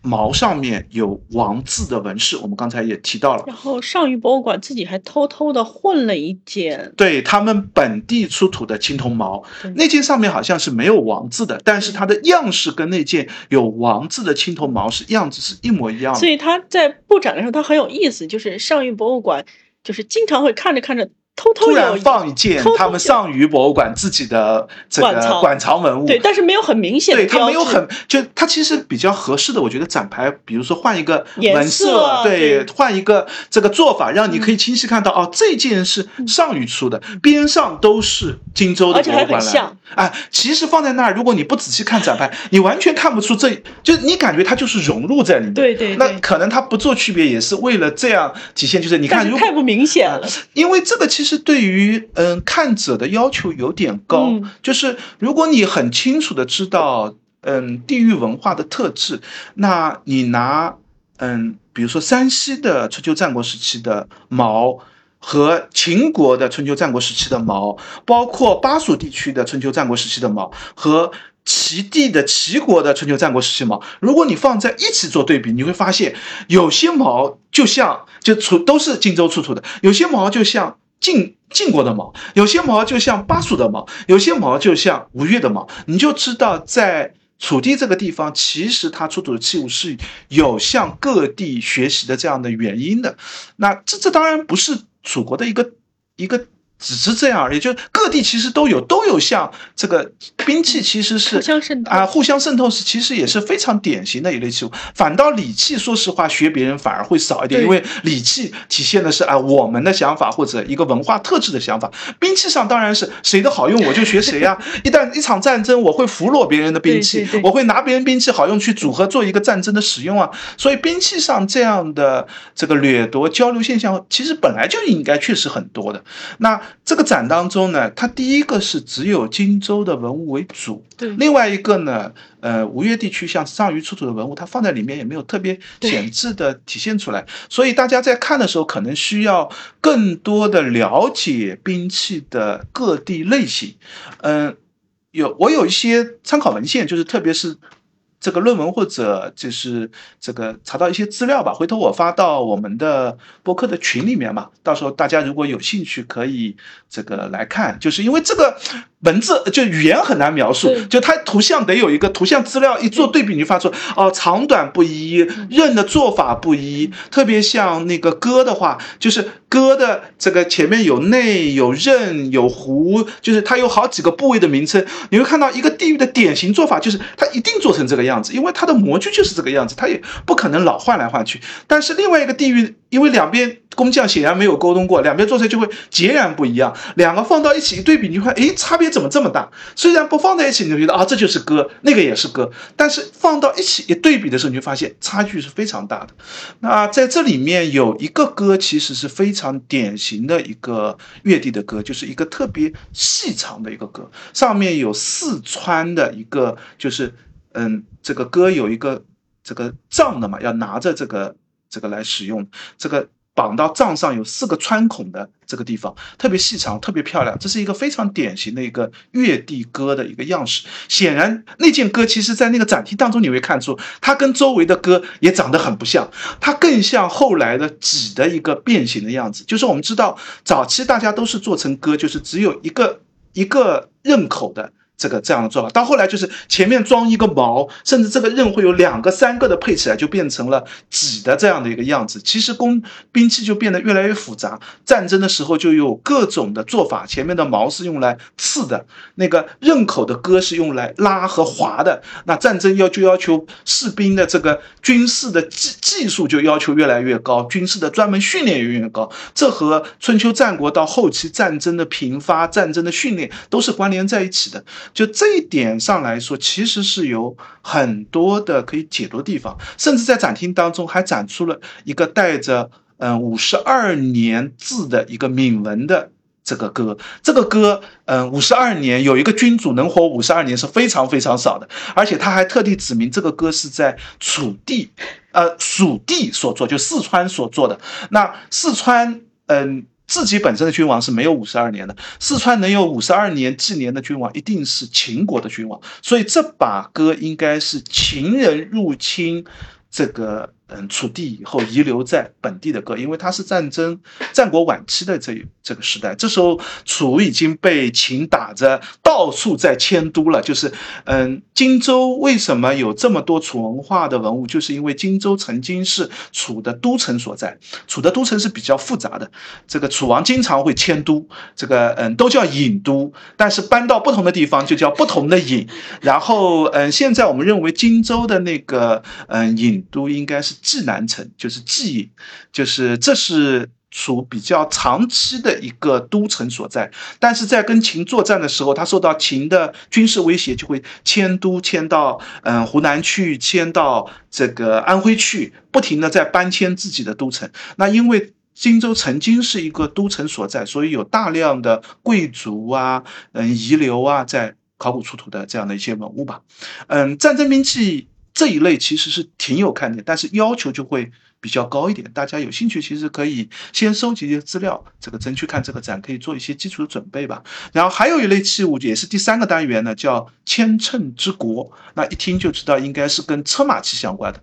毛上面有王字的纹饰，我们刚才也提到了。然后上虞博物馆自己还偷偷的混了一件，对他们本地出土的青铜矛，那件上面好像是没有王字的，但是它的样式跟那件有王字的青铜矛是样子是一模一样的。所以它在布展的时候，它很有意思，就是上虞博物馆就是经常会看着看着。突然放一件他们上虞博物馆自己的这个馆藏文物，对，但是没有很明显的对，它没有很就它其实比较合适的，我觉得展牌，比如说换一个颜色，对，换一个这个做法，让你可以清晰看到哦，这件是上虞出的，边上都是荆州的博物馆了。哎，其实放在那儿，如果你不仔细看展牌，你完全看不出这，就你感觉它就是融入在里面。对对，那可能它不做区别，也是为了这样体现，就是你看，太不明显了，因为这个其实。其实对于嗯看者的要求有点高，就是如果你很清楚的知道嗯地域文化的特质，那你拿嗯比如说山西的春秋战国时期的矛和秦国的春秋战国时期的矛，包括巴蜀地区的春秋战国时期的矛和齐地的齐国的春秋战国时期矛，如果你放在一起做对比，你会发现有些矛就像就出都是荆州出土的，有些矛就像。晋晋国的毛，有些毛就像巴蜀的毛，有些毛就像吴越的毛，你就知道在楚地这个地方，其实它出土的器物是有向各地学习的这样的原因的。那这这当然不是楚国的一个一个。只是这样而已，就各地其实都有，都有像这个兵器，其实是互相渗透啊，互相渗透是其实也是非常典型的一类器物。反倒礼器，说实话学别人反而会少一点，因为礼器体现的是啊我们的想法或者一个文化特质的想法。兵器上当然是谁的好用我就学谁呀。一旦一场战争，我会俘虏别人的兵器，我会拿别人兵器好用去组合做一个战争的使用啊。所以兵器上这样的这个掠夺交流现象，其实本来就应该确实很多的。那。这个展当中呢，它第一个是只有荆州的文物为主，对。另外一个呢，呃，吴越地区像上虞出土的文物，它放在里面也没有特别显著的体现出来，所以大家在看的时候，可能需要更多的了解兵器的各地类型。嗯，有我有一些参考文献，就是特别是。这个论文或者就是这个查到一些资料吧，回头我发到我们的博客的群里面嘛，到时候大家如果有兴趣可以这个来看，就是因为这个文字就语言很难描述，就它图像得有一个图像资料一做对比，你就发出哦长短不一，刃的做法不一，特别像那个戈的话，就是戈的这个前面有内有刃有弧，就是它有好几个部位的名称，你会看到一个地域的典型做法，就是它一定做成这个样。样子，因为它的模具就是这个样子，它也不可能老换来换去。但是另外一个地域，因为两边工匠显然没有沟通过，两边做出来就会截然不一样。两个放到一起一对比，你会，哎，差别怎么这么大？虽然不放在一起，你就觉得啊，这就是歌，那个也是歌。但是放到一起一对比的时候，你就发现差距是非常大的。那在这里面有一个歌，其实是非常典型的一个乐地的歌，就是一个特别细长的一个歌，上面有四川的一个，就是。嗯，这个歌有一个这个杖的嘛，要拿着这个这个来使用。这个绑到杖上有四个穿孔的这个地方，特别细长，特别漂亮。这是一个非常典型的一个月地戈的一个样式。显然，那件戈其实在那个展厅当中你会看出，它跟周围的戈也长得很不像，它更像后来的戟的一个变形的样子。就是我们知道，早期大家都是做成戈，就是只有一个一个刃口的。这个这样的做法，到后来就是前面装一个矛，甚至这个刃会有两个、三个的配起来，就变成了戟的这样的一个样子。其实工兵器就变得越来越复杂，战争的时候就有各种的做法。前面的矛是用来刺的，那个刃口的戈是用来拉和划的。那战争要就要求士兵的这个军事的技技术就要求越来越高，军事的专门训练也越越高。这和春秋战国到后期战争的频发、战争的训练都是关联在一起的。就这一点上来说，其实是有很多的可以解读的地方，甚至在展厅当中还展出了一个带着嗯五十二年字的一个铭文的这个歌。这个歌，嗯，五十二年有一个君主能活五十二年是非常非常少的，而且他还特地指明这个歌是在楚地，呃，蜀地所作，就四川所做的。那四川，嗯。自己本身的君王是没有五十二年的，四川能有五十二年纪年的君王，一定是秦国的君王，所以这把歌应该是秦人入侵这个。嗯，楚地以后遗留在本地的歌，因为它是战争战国晚期的这这个时代，这时候楚已经被秦打着到处在迁都了。就是，嗯，荆州为什么有这么多楚文化的文物？就是因为荆州曾经是楚的都城所在。楚的都城是比较复杂的，这个楚王经常会迁都，这个嗯都叫郢都，但是搬到不同的地方就叫不同的郢。然后，嗯，现在我们认为荆州的那个嗯郢都应该是。济南城就是济，就是这是楚比较长期的一个都城所在。但是在跟秦作战的时候，他受到秦的军事威胁，就会迁都迁到嗯湖南去，迁到这个安徽去，不停的在搬迁自己的都城。那因为荆州曾经是一个都城所在，所以有大量的贵族啊，嗯遗留啊，在考古出土的这样的一些文物吧。嗯，战争兵器。这一类其实是挺有看点，但是要求就会。比较高一点，大家有兴趣其实可以先收集一些资料，这个争取看这个展，可以做一些基础的准备吧。然后还有一类器物，也是第三个单元呢，叫千乘之国。那一听就知道应该是跟车马器相关的。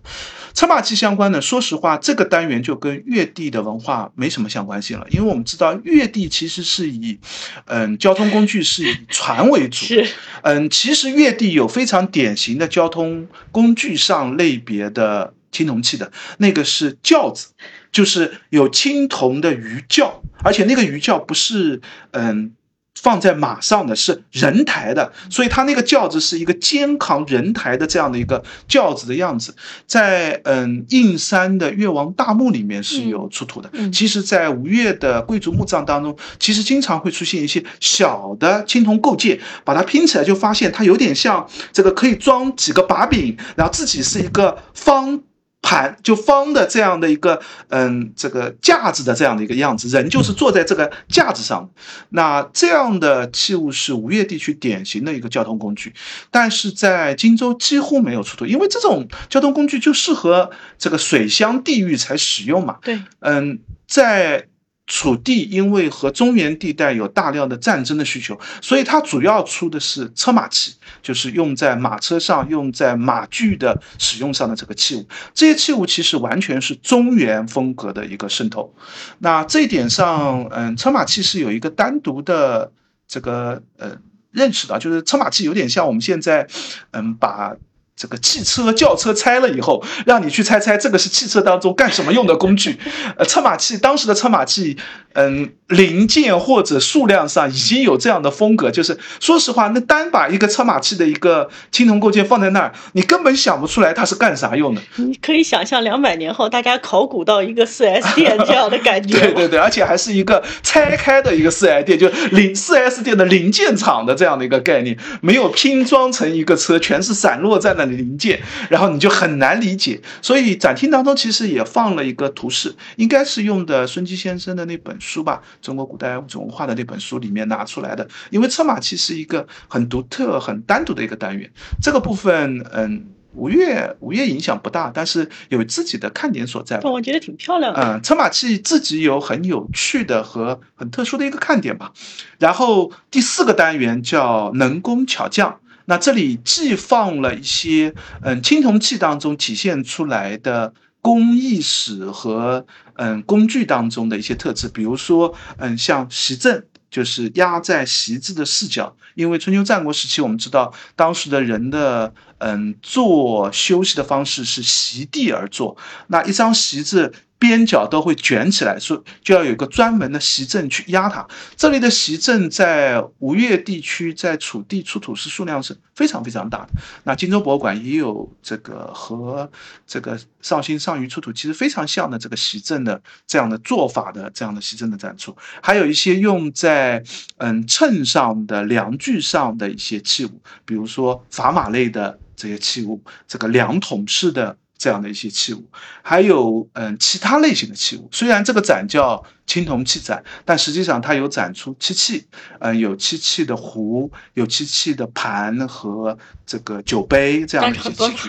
车马器相关呢，说实话，这个单元就跟越地的文化没什么相关性了，因为我们知道越地其实是以，嗯，交通工具是以船为主。是。嗯，其实越地有非常典型的交通工具上类别的。青铜器的那个是轿子，就是有青铜的鱼轿，而且那个鱼轿不是嗯放在马上的，是人抬的，所以它那个轿子是一个肩扛人抬的这样的一个轿子的样子，在嗯应山的越王大墓里面是有出土的。其实，在吴越的贵族墓葬当中，其实经常会出现一些小的青铜构件，把它拼起来就发现它有点像这个可以装几个把柄，然后自己是一个方。盘就方的这样的一个嗯，这个架子的这样的一个样子，人就是坐在这个架子上。那这样的器物是吴越地区典型的一个交通工具，但是在荆州几乎没有出土，因为这种交通工具就适合这个水乡地域才使用嘛。对，嗯，在。楚地因为和中原地带有大量的战争的需求，所以它主要出的是车马器，就是用在马车上、用在马具的使用上的这个器物。这些器物其实完全是中原风格的一个渗透。那这一点上，嗯，车马器是有一个单独的这个呃认识的，就是车马器有点像我们现在，嗯，把。这个汽车轿车拆了以后，让你去猜猜这个是汽车当中干什么用的工具？<laughs> 呃，车马器当时的车马器，嗯，零件或者数量上已经有这样的风格，就是说实话，那单把一个车马器的一个青铜构件放在那儿，你根本想不出来它是干啥用的。你可以想象两百年后大家考古到一个四 S 店 <laughs> 这样的感觉。对对对，而且还是一个拆开的一个四 S 店，就零四 S 店的零件厂的这样的一个概念，没有拼装成一个车，全是散落在那。零件，然后你就很难理解，所以展厅当中其实也放了一个图示，应该是用的孙基先生的那本书吧，《中国古代物种文化》的那本书里面拿出来的。因为车马器是一个很独特、很单独的一个单元，这个部分，嗯，吴越吴越影响不大，但是有自己的看点所在。但我觉得挺漂亮的。嗯，车马器自己有很有趣的和很特殊的一个看点吧。然后第四个单元叫能工巧匠，那这里既放了一些嗯青铜器当中体现出来的工艺史和嗯工具当中的一些特质，比如说嗯像席镇。就是压在席子的四角，因为春秋战国时期，我们知道当时的人的嗯坐休息的方式是席地而坐，那一张席子。边角都会卷起来，说就要有一个专门的席镇去压它。这里的席镇在吴越地区，在楚地出土是数量是非常非常大的。那荆州博物馆也有这个和这个绍兴上虞出土其实非常像的这个席镇的这样的做法的这样的席镇的展出，还有一些用在嗯秤上的量具上的一些器物，比如说砝码类的这些器物，这个量筒式的。这样的一些器物，还有嗯其他类型的器物。虽然这个展叫青铜器展，但实际上它有展出漆器，嗯，有漆器的壶，有漆器的盘和这个酒杯这样的一些器具。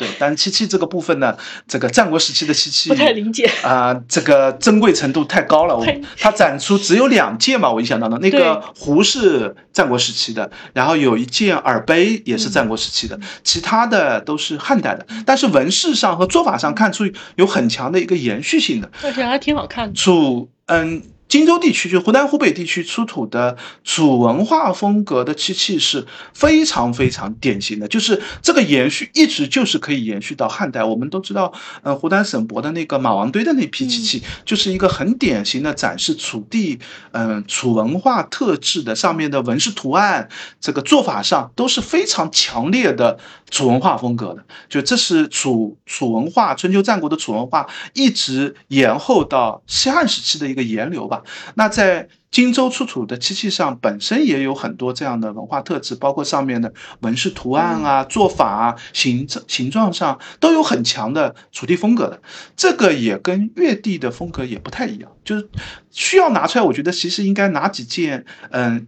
对，但漆器这个部分呢，这个战国时期的漆器不太理解啊，这个珍贵程度太高了。它展出只有两件嘛，我印象当中，那个壶是战国时期的，然后有一件耳杯也是战国时期的，其他的都是汉代的。但是纹饰上和做法上看出有很强的一个延续性的，而且还挺好看的。楚，嗯。荆州地区，就湖南、湖北地区出土的楚文化风格的漆器是非常非常典型的，就是这个延续一直就是可以延续到汉代。我们都知道，嗯，湖南省博的那个马王堆的那批漆器，就是一个很典型的展示楚地，嗯，楚文化特质的，上面的纹饰图案，这个做法上都是非常强烈的楚文化风格的。就这是楚楚文化，春秋战国的楚文化一直延后到西汉时期的一个沿流吧。那在荆州出土的漆器上，本身也有很多这样的文化特质，包括上面的纹饰图案啊、做法啊、形形状上都有很强的楚地风格的。这个也跟越地的风格也不太一样，就是需要拿出来。我觉得其实应该拿几件，嗯。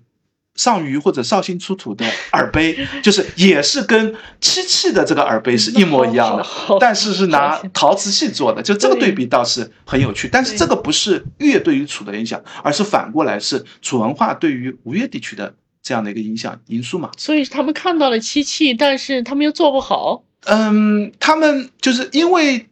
上虞或者绍兴出土的耳杯，<laughs> 就是也是跟漆器的这个耳杯是一模一样的，<laughs> 但是是拿陶瓷器做的，就这个对比倒是很有趣。但是这个不是越对于楚的影响，而是反过来是楚文化对于吴越地区的这样的一个影响因素嘛。所以他们看到了漆器，但是他们又做不好。嗯，他们就是因为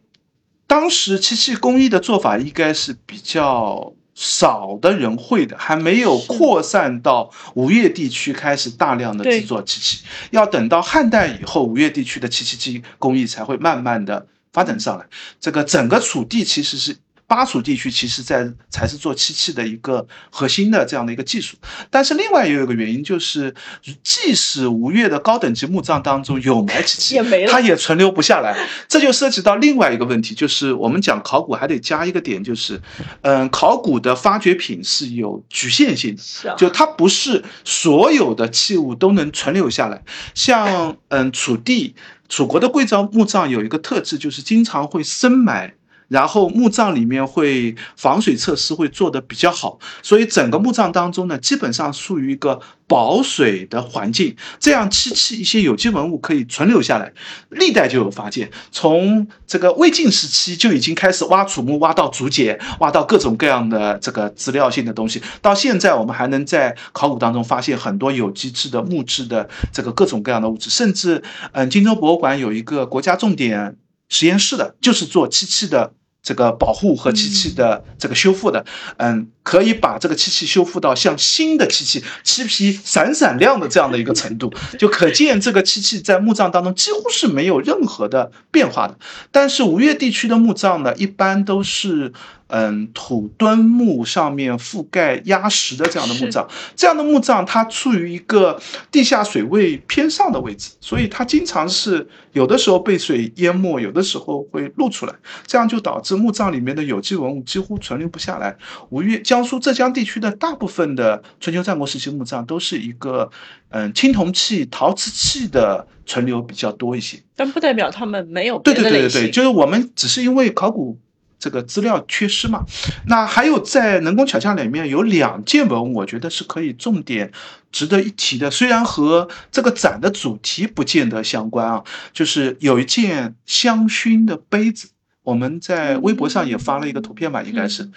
当时漆器工艺的做法应该是比较。少的人会的，还没有扩散到吴越地区开始大量的制作漆器，要等到汉代以后，吴越地区的漆器技工艺才会慢慢的发展上来。这个整个楚地其实是。巴蜀地区其实在才是做漆器的一个核心的这样的一个技术，但是另外也有一个原因，就是即使吴越的高等级墓葬当中有埋漆器，它也存留不下来。这就涉及到另外一个问题，就是我们讲考古还得加一个点，就是嗯，考古的发掘品是有局限性的，就它不是所有的器物都能存留下来。像嗯，楚地楚国的贵族墓葬有一个特质，就是经常会深埋。然后墓葬里面会防水设施会做得比较好，所以整个墓葬当中呢，基本上处于一个保水的环境，这样漆器一些有机文物可以存留下来。历代就有发现，从这个魏晋时期就已经开始挖楚墓，挖到竹简，挖到各种各样的这个资料性的东西。到现在我们还能在考古当中发现很多有机质的木质的这个各种各样的物质，甚至嗯，荆州博物馆有一个国家重点实验室的，就是做漆器的。这个保护和机器的这个修复的，嗯，可以把这个漆器修复到像新的漆器，漆皮闪闪亮的这样的一个程度，<laughs> 就可见这个漆器在墓葬当中几乎是没有任何的变化的。但是吴越地区的墓葬呢，一般都是。嗯，土墩木上面覆盖压实的这样的墓葬，这样的墓葬它处于一个地下水位偏上的位置，所以它经常是有的时候被水淹没，有的时候会露出来，这样就导致墓葬里面的有机文物几乎存留不下来。吴越、江苏、浙江地区的大部分的春秋战国时期墓葬都是一个嗯青铜器、陶瓷器的存留比较多一些，但不代表他们没有对对对对对，就是我们只是因为考古。这个资料缺失嘛。那还有在能工巧匠里面有两件文物，我觉得是可以重点值得一提的，虽然和这个展的主题不见得相关啊，就是有一件香薰的杯子，我们在微博上也发了一个图片吧，应该是。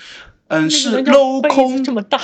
嗯，是镂空这么大。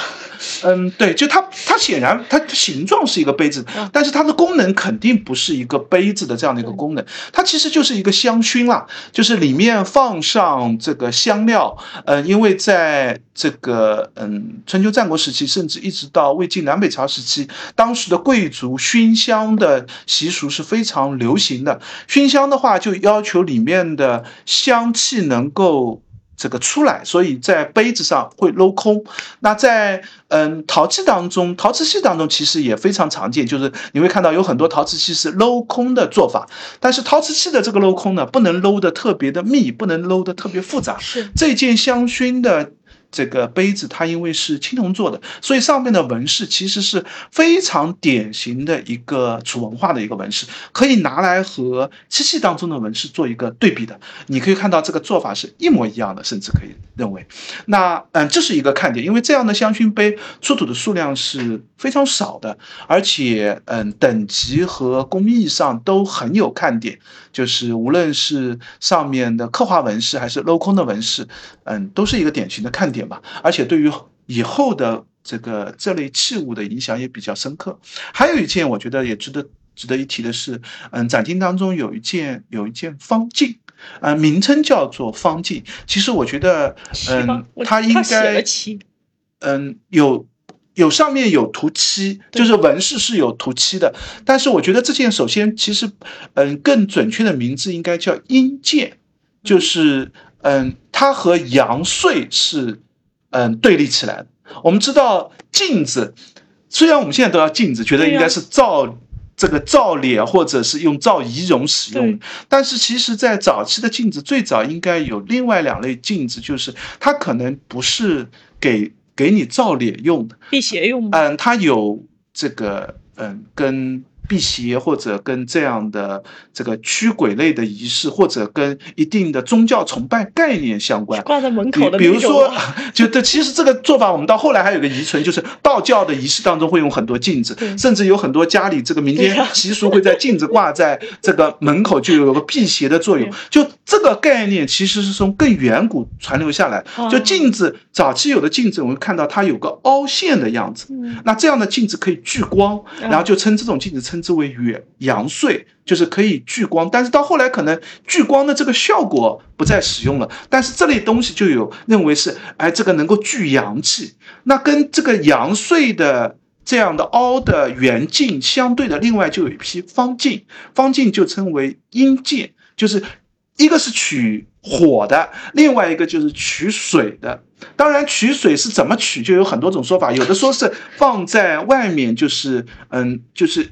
嗯，对，就它，它显然它形状是一个杯子，但是它的功能肯定不是一个杯子的这样的一个功能，它其实就是一个香薰啦，就是里面放上这个香料。嗯，因为在这个嗯春秋战国时期，甚至一直到魏晋南北朝时期，当时的贵族熏香的习俗是非常流行的。熏香的话，就要求里面的香气能够。这个出来，所以在杯子上会镂空。那在嗯陶器当中，陶瓷器当中其实也非常常见，就是你会看到有很多陶瓷器是镂空的做法。但是陶瓷器的这个镂空呢，不能镂的特别的密，不能镂的特别复杂。是这件香薰的。这个杯子它因为是青铜做的，所以上面的纹饰其实是非常典型的一个楚文化的一个纹饰，可以拿来和漆器当中的纹饰做一个对比的。你可以看到这个做法是一模一样的，甚至可以认为，那嗯，这是一个看点，因为这样的香薰杯出土的数量是非常少的，而且嗯，等级和工艺上都很有看点，就是无论是上面的刻画纹饰还是镂空的纹饰，嗯，都是一个典型的看点。吧，而且对于以后的这个这类器物的影响也比较深刻。还有一件，我觉得也值得值得一提的是，嗯，展厅当中有一件有一件方镜，呃，名称叫做方镜。其实我觉得，嗯，它应该，嗯，有有上面有涂漆，就是纹饰是有涂漆的。但是我觉得这件首先其实，嗯，更准确的名字应该叫阴剑，就是嗯，它和阳岁是。嗯，对立起来的。我们知道镜子，虽然我们现在都要镜子，觉得应该是照这个照脸或者是用照仪容使用，但是其实，在早期的镜子，最早应该有另外两类镜子，就是它可能不是给给你照脸用的，辟邪用的。嗯，它有这个嗯跟。辟邪或者跟这样的这个驱鬼类的仪式，或者跟一定的宗教崇拜概念相关，挂在门口的。比如说，就这其实这个做法，我们到后来还有个遗存，就是道教的仪式当中会用很多镜子，甚至有很多家里这个民间习俗会在镜子挂在这个门口，就有个辟邪的作用。就这个概念其实是从更远古传流下来。就镜子早期有的镜子，我们看到它有个凹陷的样子，那这样的镜子可以聚光，然后就称这种镜子称。之为远阳岁，就是可以聚光，但是到后来可能聚光的这个效果不再使用了。但是这类东西就有认为是，哎，这个能够聚阳气。那跟这个阳岁的这样的凹的圆镜相对的，另外就有一批方镜，方镜就称为阴镜，就是一个是取火的，另外一个就是取水的。当然，取水是怎么取，就有很多种说法，有的说是放在外面，就是嗯，就是。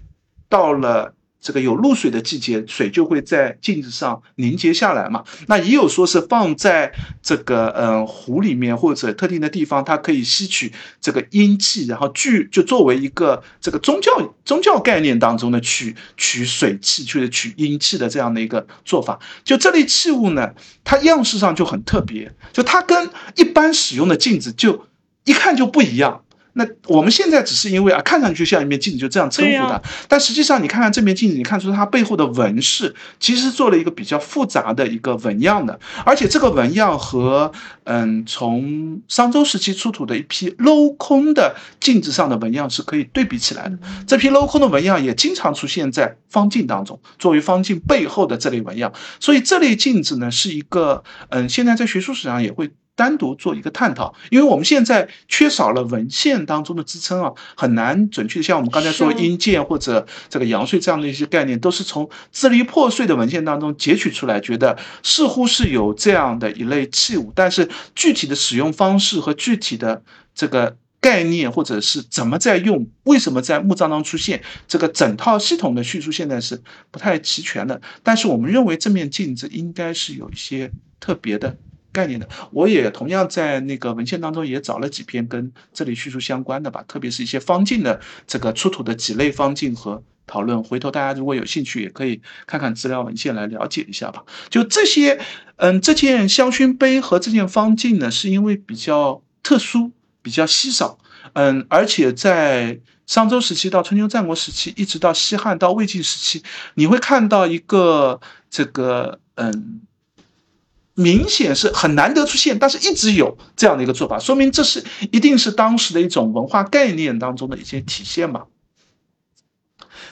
到了这个有露水的季节，水就会在镜子上凝结下来嘛。那也有说是放在这个嗯湖里面或者特定的地方，它可以吸取这个阴气，然后聚就作为一个这个宗教宗教概念当中的取取水气，去取阴气的这样的一个做法。就这类器物呢，它样式上就很特别，就它跟一般使用的镜子就一看就不一样。那我们现在只是因为啊，看上去像一面镜子，就这样称呼它。但实际上，你看看这面镜子，你看出它背后的纹饰，其实做了一个比较复杂的一个纹样的。而且这个纹样和嗯，从商周时期出土的一批镂空的镜子上的纹样是可以对比起来的。这批镂空的纹样也经常出现在方镜当中，作为方镜背后的这类纹样。所以这类镜子呢，是一个嗯，现在在学术史上也会。单独做一个探讨，因为我们现在缺少了文献当中的支撑啊，很难准确的像我们刚才说阴间或者这个阳岁这样的一些概念，都是从支离破碎的文献当中截取出来，觉得似乎是有这样的一类器物，但是具体的使用方式和具体的这个概念，或者是怎么在用，为什么在墓葬当中出现，这个整套系统的叙述现在是不太齐全的。但是我们认为这面镜子应该是有一些特别的。概念的。我也同样在那个文献当中也找了几篇跟这里叙述相关的吧，特别是一些方镜的这个出土的几类方镜和讨论。回头大家如果有兴趣，也可以看看资料文献来了解一下吧。就这些，嗯，这件香薰杯和这件方镜呢，是因为比较特殊、比较稀少，嗯，而且在。商周时期到春秋战国时期，一直到西汉到魏晋时期，你会看到一个这个嗯，明显是很难得出现，但是一直有这样的一个做法，说明这是一定是当时的一种文化概念当中的一些体现吧。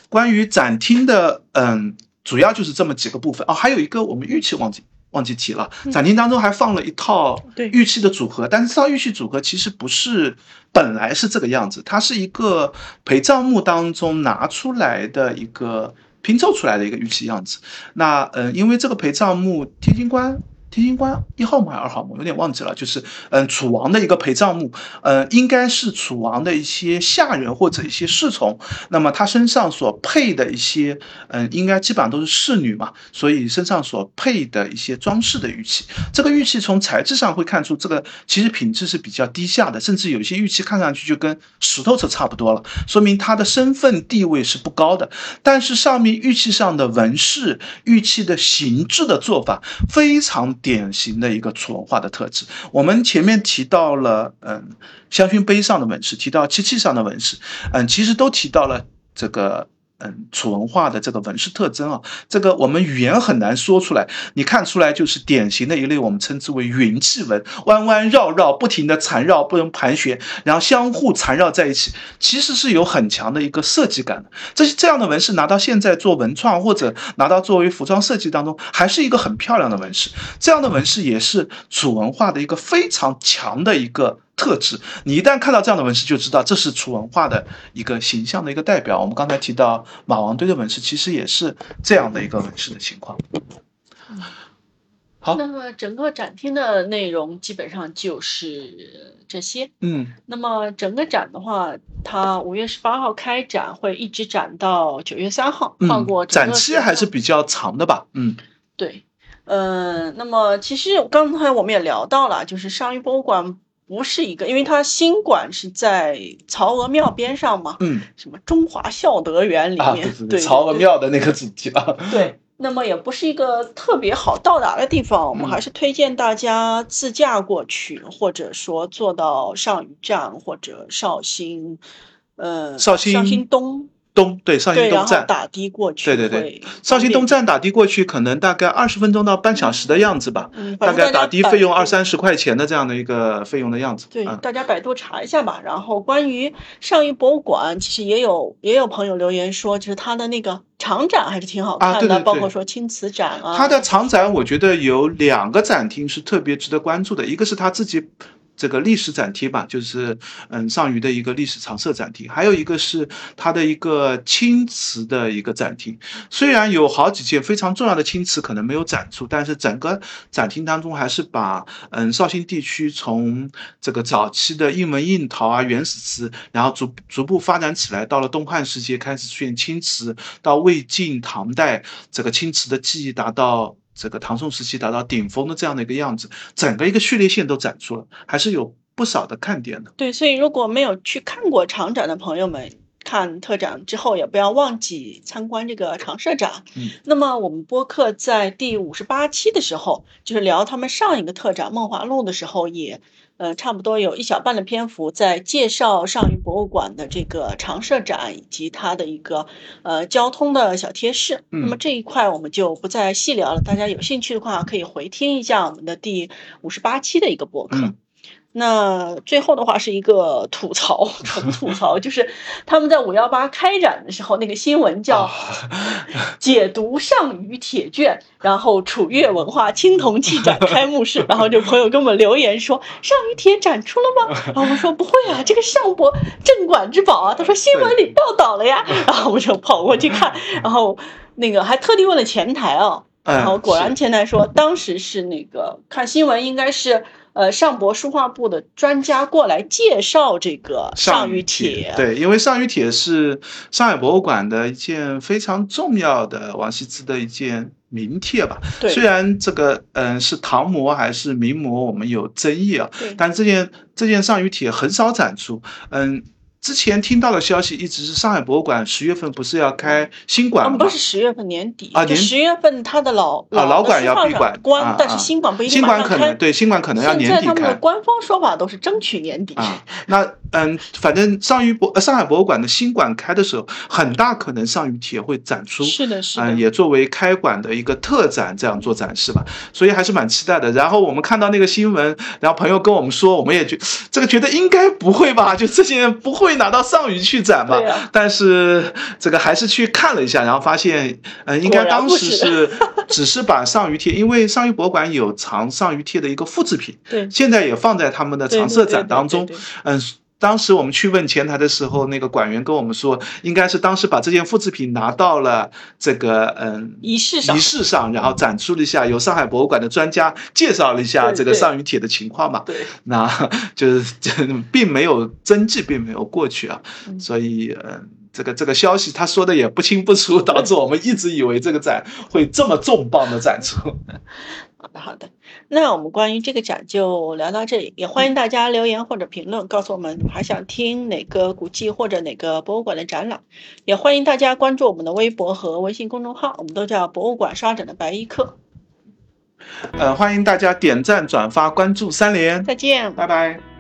关于展厅的嗯，主要就是这么几个部分啊，还有一个我们玉器忘记。忘记提了，展厅当中还放了一套玉器的组合，但是这套玉器组合其实不是本来是这个样子，它是一个陪葬墓当中拿出来的一个拼凑出来的一个玉器样子。那嗯，因为这个陪葬墓天津关。天星关一号墓还是二号墓，有点忘记了。就是嗯，楚王的一个陪葬墓，呃，应该是楚王的一些下人或者一些侍从。那么他身上所配的一些，嗯，应该基本上都是侍女嘛，所以身上所配的一些装饰的玉器，这个玉器从材质上会看出这个其实品质是比较低下的，甚至有些玉器看上去就跟石头是差不多了，说明他的身份地位是不高的。但是上面玉器上的纹饰、玉器的形制的做法非常。典型的一个楚文化的特质。我们前面提到了，嗯，香薰杯上的纹饰，提到漆器上的纹饰，嗯，其实都提到了这个。嗯，楚文化的这个纹饰特征啊，这个我们语言很难说出来。你看出来就是典型的一类，我们称之为云气纹，弯弯绕绕，不停的缠绕，不能盘旋，然后相互缠绕在一起，其实是有很强的一个设计感的。这些这样的纹饰拿到现在做文创或者拿到作为服装设计当中，还是一个很漂亮的纹饰。这样的纹饰也是楚文化的一个非常强的一个。特质，你一旦看到这样的纹饰，就知道这是楚文化的一个形象的一个代表。我们刚才提到马王堆的纹饰，其实也是这样的一个纹饰的情况。好，那么整个展厅的内容基本上就是这些。嗯，那么整个展的话，它五月十八号开展，会一直展到九月三号。放过展期还是比较长的吧？嗯，对，嗯，那么其实刚才我们也聊到了，就是上虞博物馆。不是一个，因为它新馆是在曹娥庙边上嘛，嗯，什么中华孝德园里面，对 <laughs> 曹娥庙的那个主题啊，对，那么也不是一个特别好到达的地方，我们还是推荐大家自驾过去，或者说坐到上虞站或者绍兴，呃，绍兴绍兴东。东对绍兴东站打的过去，对对对，绍兴东站打的过去可能大概二十分钟到半小时的样子吧，大概打的费用二三十块钱的这样的一个费用的样子。对，大家百度查一下吧。然后关于上虞博物馆，其实也有也有朋友留言说，就是它的那个长展还是挺好看的，包括说青瓷展啊。它的长展我觉得有两个展厅是特别值得关注的，一个是他自己。这个历史展厅吧，就是嗯上虞的一个历史常设展厅，还有一个是它的一个青瓷的一个展厅。虽然有好几件非常重要的青瓷可能没有展出，但是整个展厅当中还是把嗯绍兴地区从这个早期的印纹印陶啊原始瓷，然后逐逐步发展起来，到了东汉时期开始出现青瓷，到魏晋唐代这个青瓷的技艺达到。这个唐宋时期达到顶峰的这样的一个样子，整个一个序列线都展出了，还是有不少的看点的。对，所以如果没有去看过长展的朋友们，看特展之后也不要忘记参观这个常设展。嗯，那么我们播客在第五十八期的时候，就是聊他们上一个特展《梦华录》的时候也。呃，差不多有一小半的篇幅在介绍上虞博物馆的这个常设展以及它的一个呃交通的小贴士。那么这一块我们就不再细聊了，大家有兴趣的话可以回听一下我们的第五十八期的一个博客。那最后的话是一个吐槽，<laughs> 纯吐槽，就是他们在五幺八开展的时候，那个新闻叫解读上虞铁卷，然后楚越文化青铜器展开幕式，然后就朋友给我们留言说上虞铁展出了吗？然后我们说不会啊，这个上博镇馆之宝啊。他说新闻里报道了呀，然后我们就跑过去看，<laughs> 然后那个还特地问了前台啊。然后果然前台说，当时是那个看新闻，应该是呃上博书画部的专家过来介绍这个上虞帖。对，因为上虞帖是上海博物馆的一件非常重要的王羲之的一件名帖吧。对。虽然这个嗯是唐模还是明模，我们有争议啊。对。但这件这件上虞帖很少展出。嗯。之前听到的消息一直是上海博物馆十月份不是要开新馆吗？不是十月份年底啊，十月份他的老啊老馆要闭馆关，但是新馆不一定新馆可能对新馆可能要年底开。现在他们的官方说法都是争取年底。啊，那嗯，反正上虞博上海博物馆的新馆开的时候，很大可能上虞帖会展出。是的，是的。嗯，也作为开馆的一个特展这样做展示吧，所以还是蛮期待的。然后我们看到那个新闻，然后朋友跟我们说，我们也觉这个觉得应该不会吧？就这些人不会拿到上虞去。去展嘛，但是这个还是去看了一下，然后发现，嗯，应该当时是。<laughs> 只是把上虞帖，因为上虞博物馆有藏上虞帖的一个复制品，对，现在也放在他们的常设展当中，嗯，当时我们去问前台的时候，那个馆员跟我们说，应该是当时把这件复制品拿到了这个嗯仪式上，仪式上，然后展出了一下，由上海博物馆的专家介绍了一下这个上虞帖的情况嘛，对，那就是并没有真迹，并没有过去啊。所以，嗯，这个这个消息他说的也不清不楚，导致我们一直以为这个展会这么重磅的展出。<laughs> 好的，好的。那我们关于这个展就聊到这里，也欢迎大家留言或者评论，告诉我们还想听哪个古迹或者哪个博物馆的展览。也欢迎大家关注我们的微博和微信公众号，我们都叫博物馆刷展的白衣客。呃，欢迎大家点赞、转发、关注三连。再见，拜拜。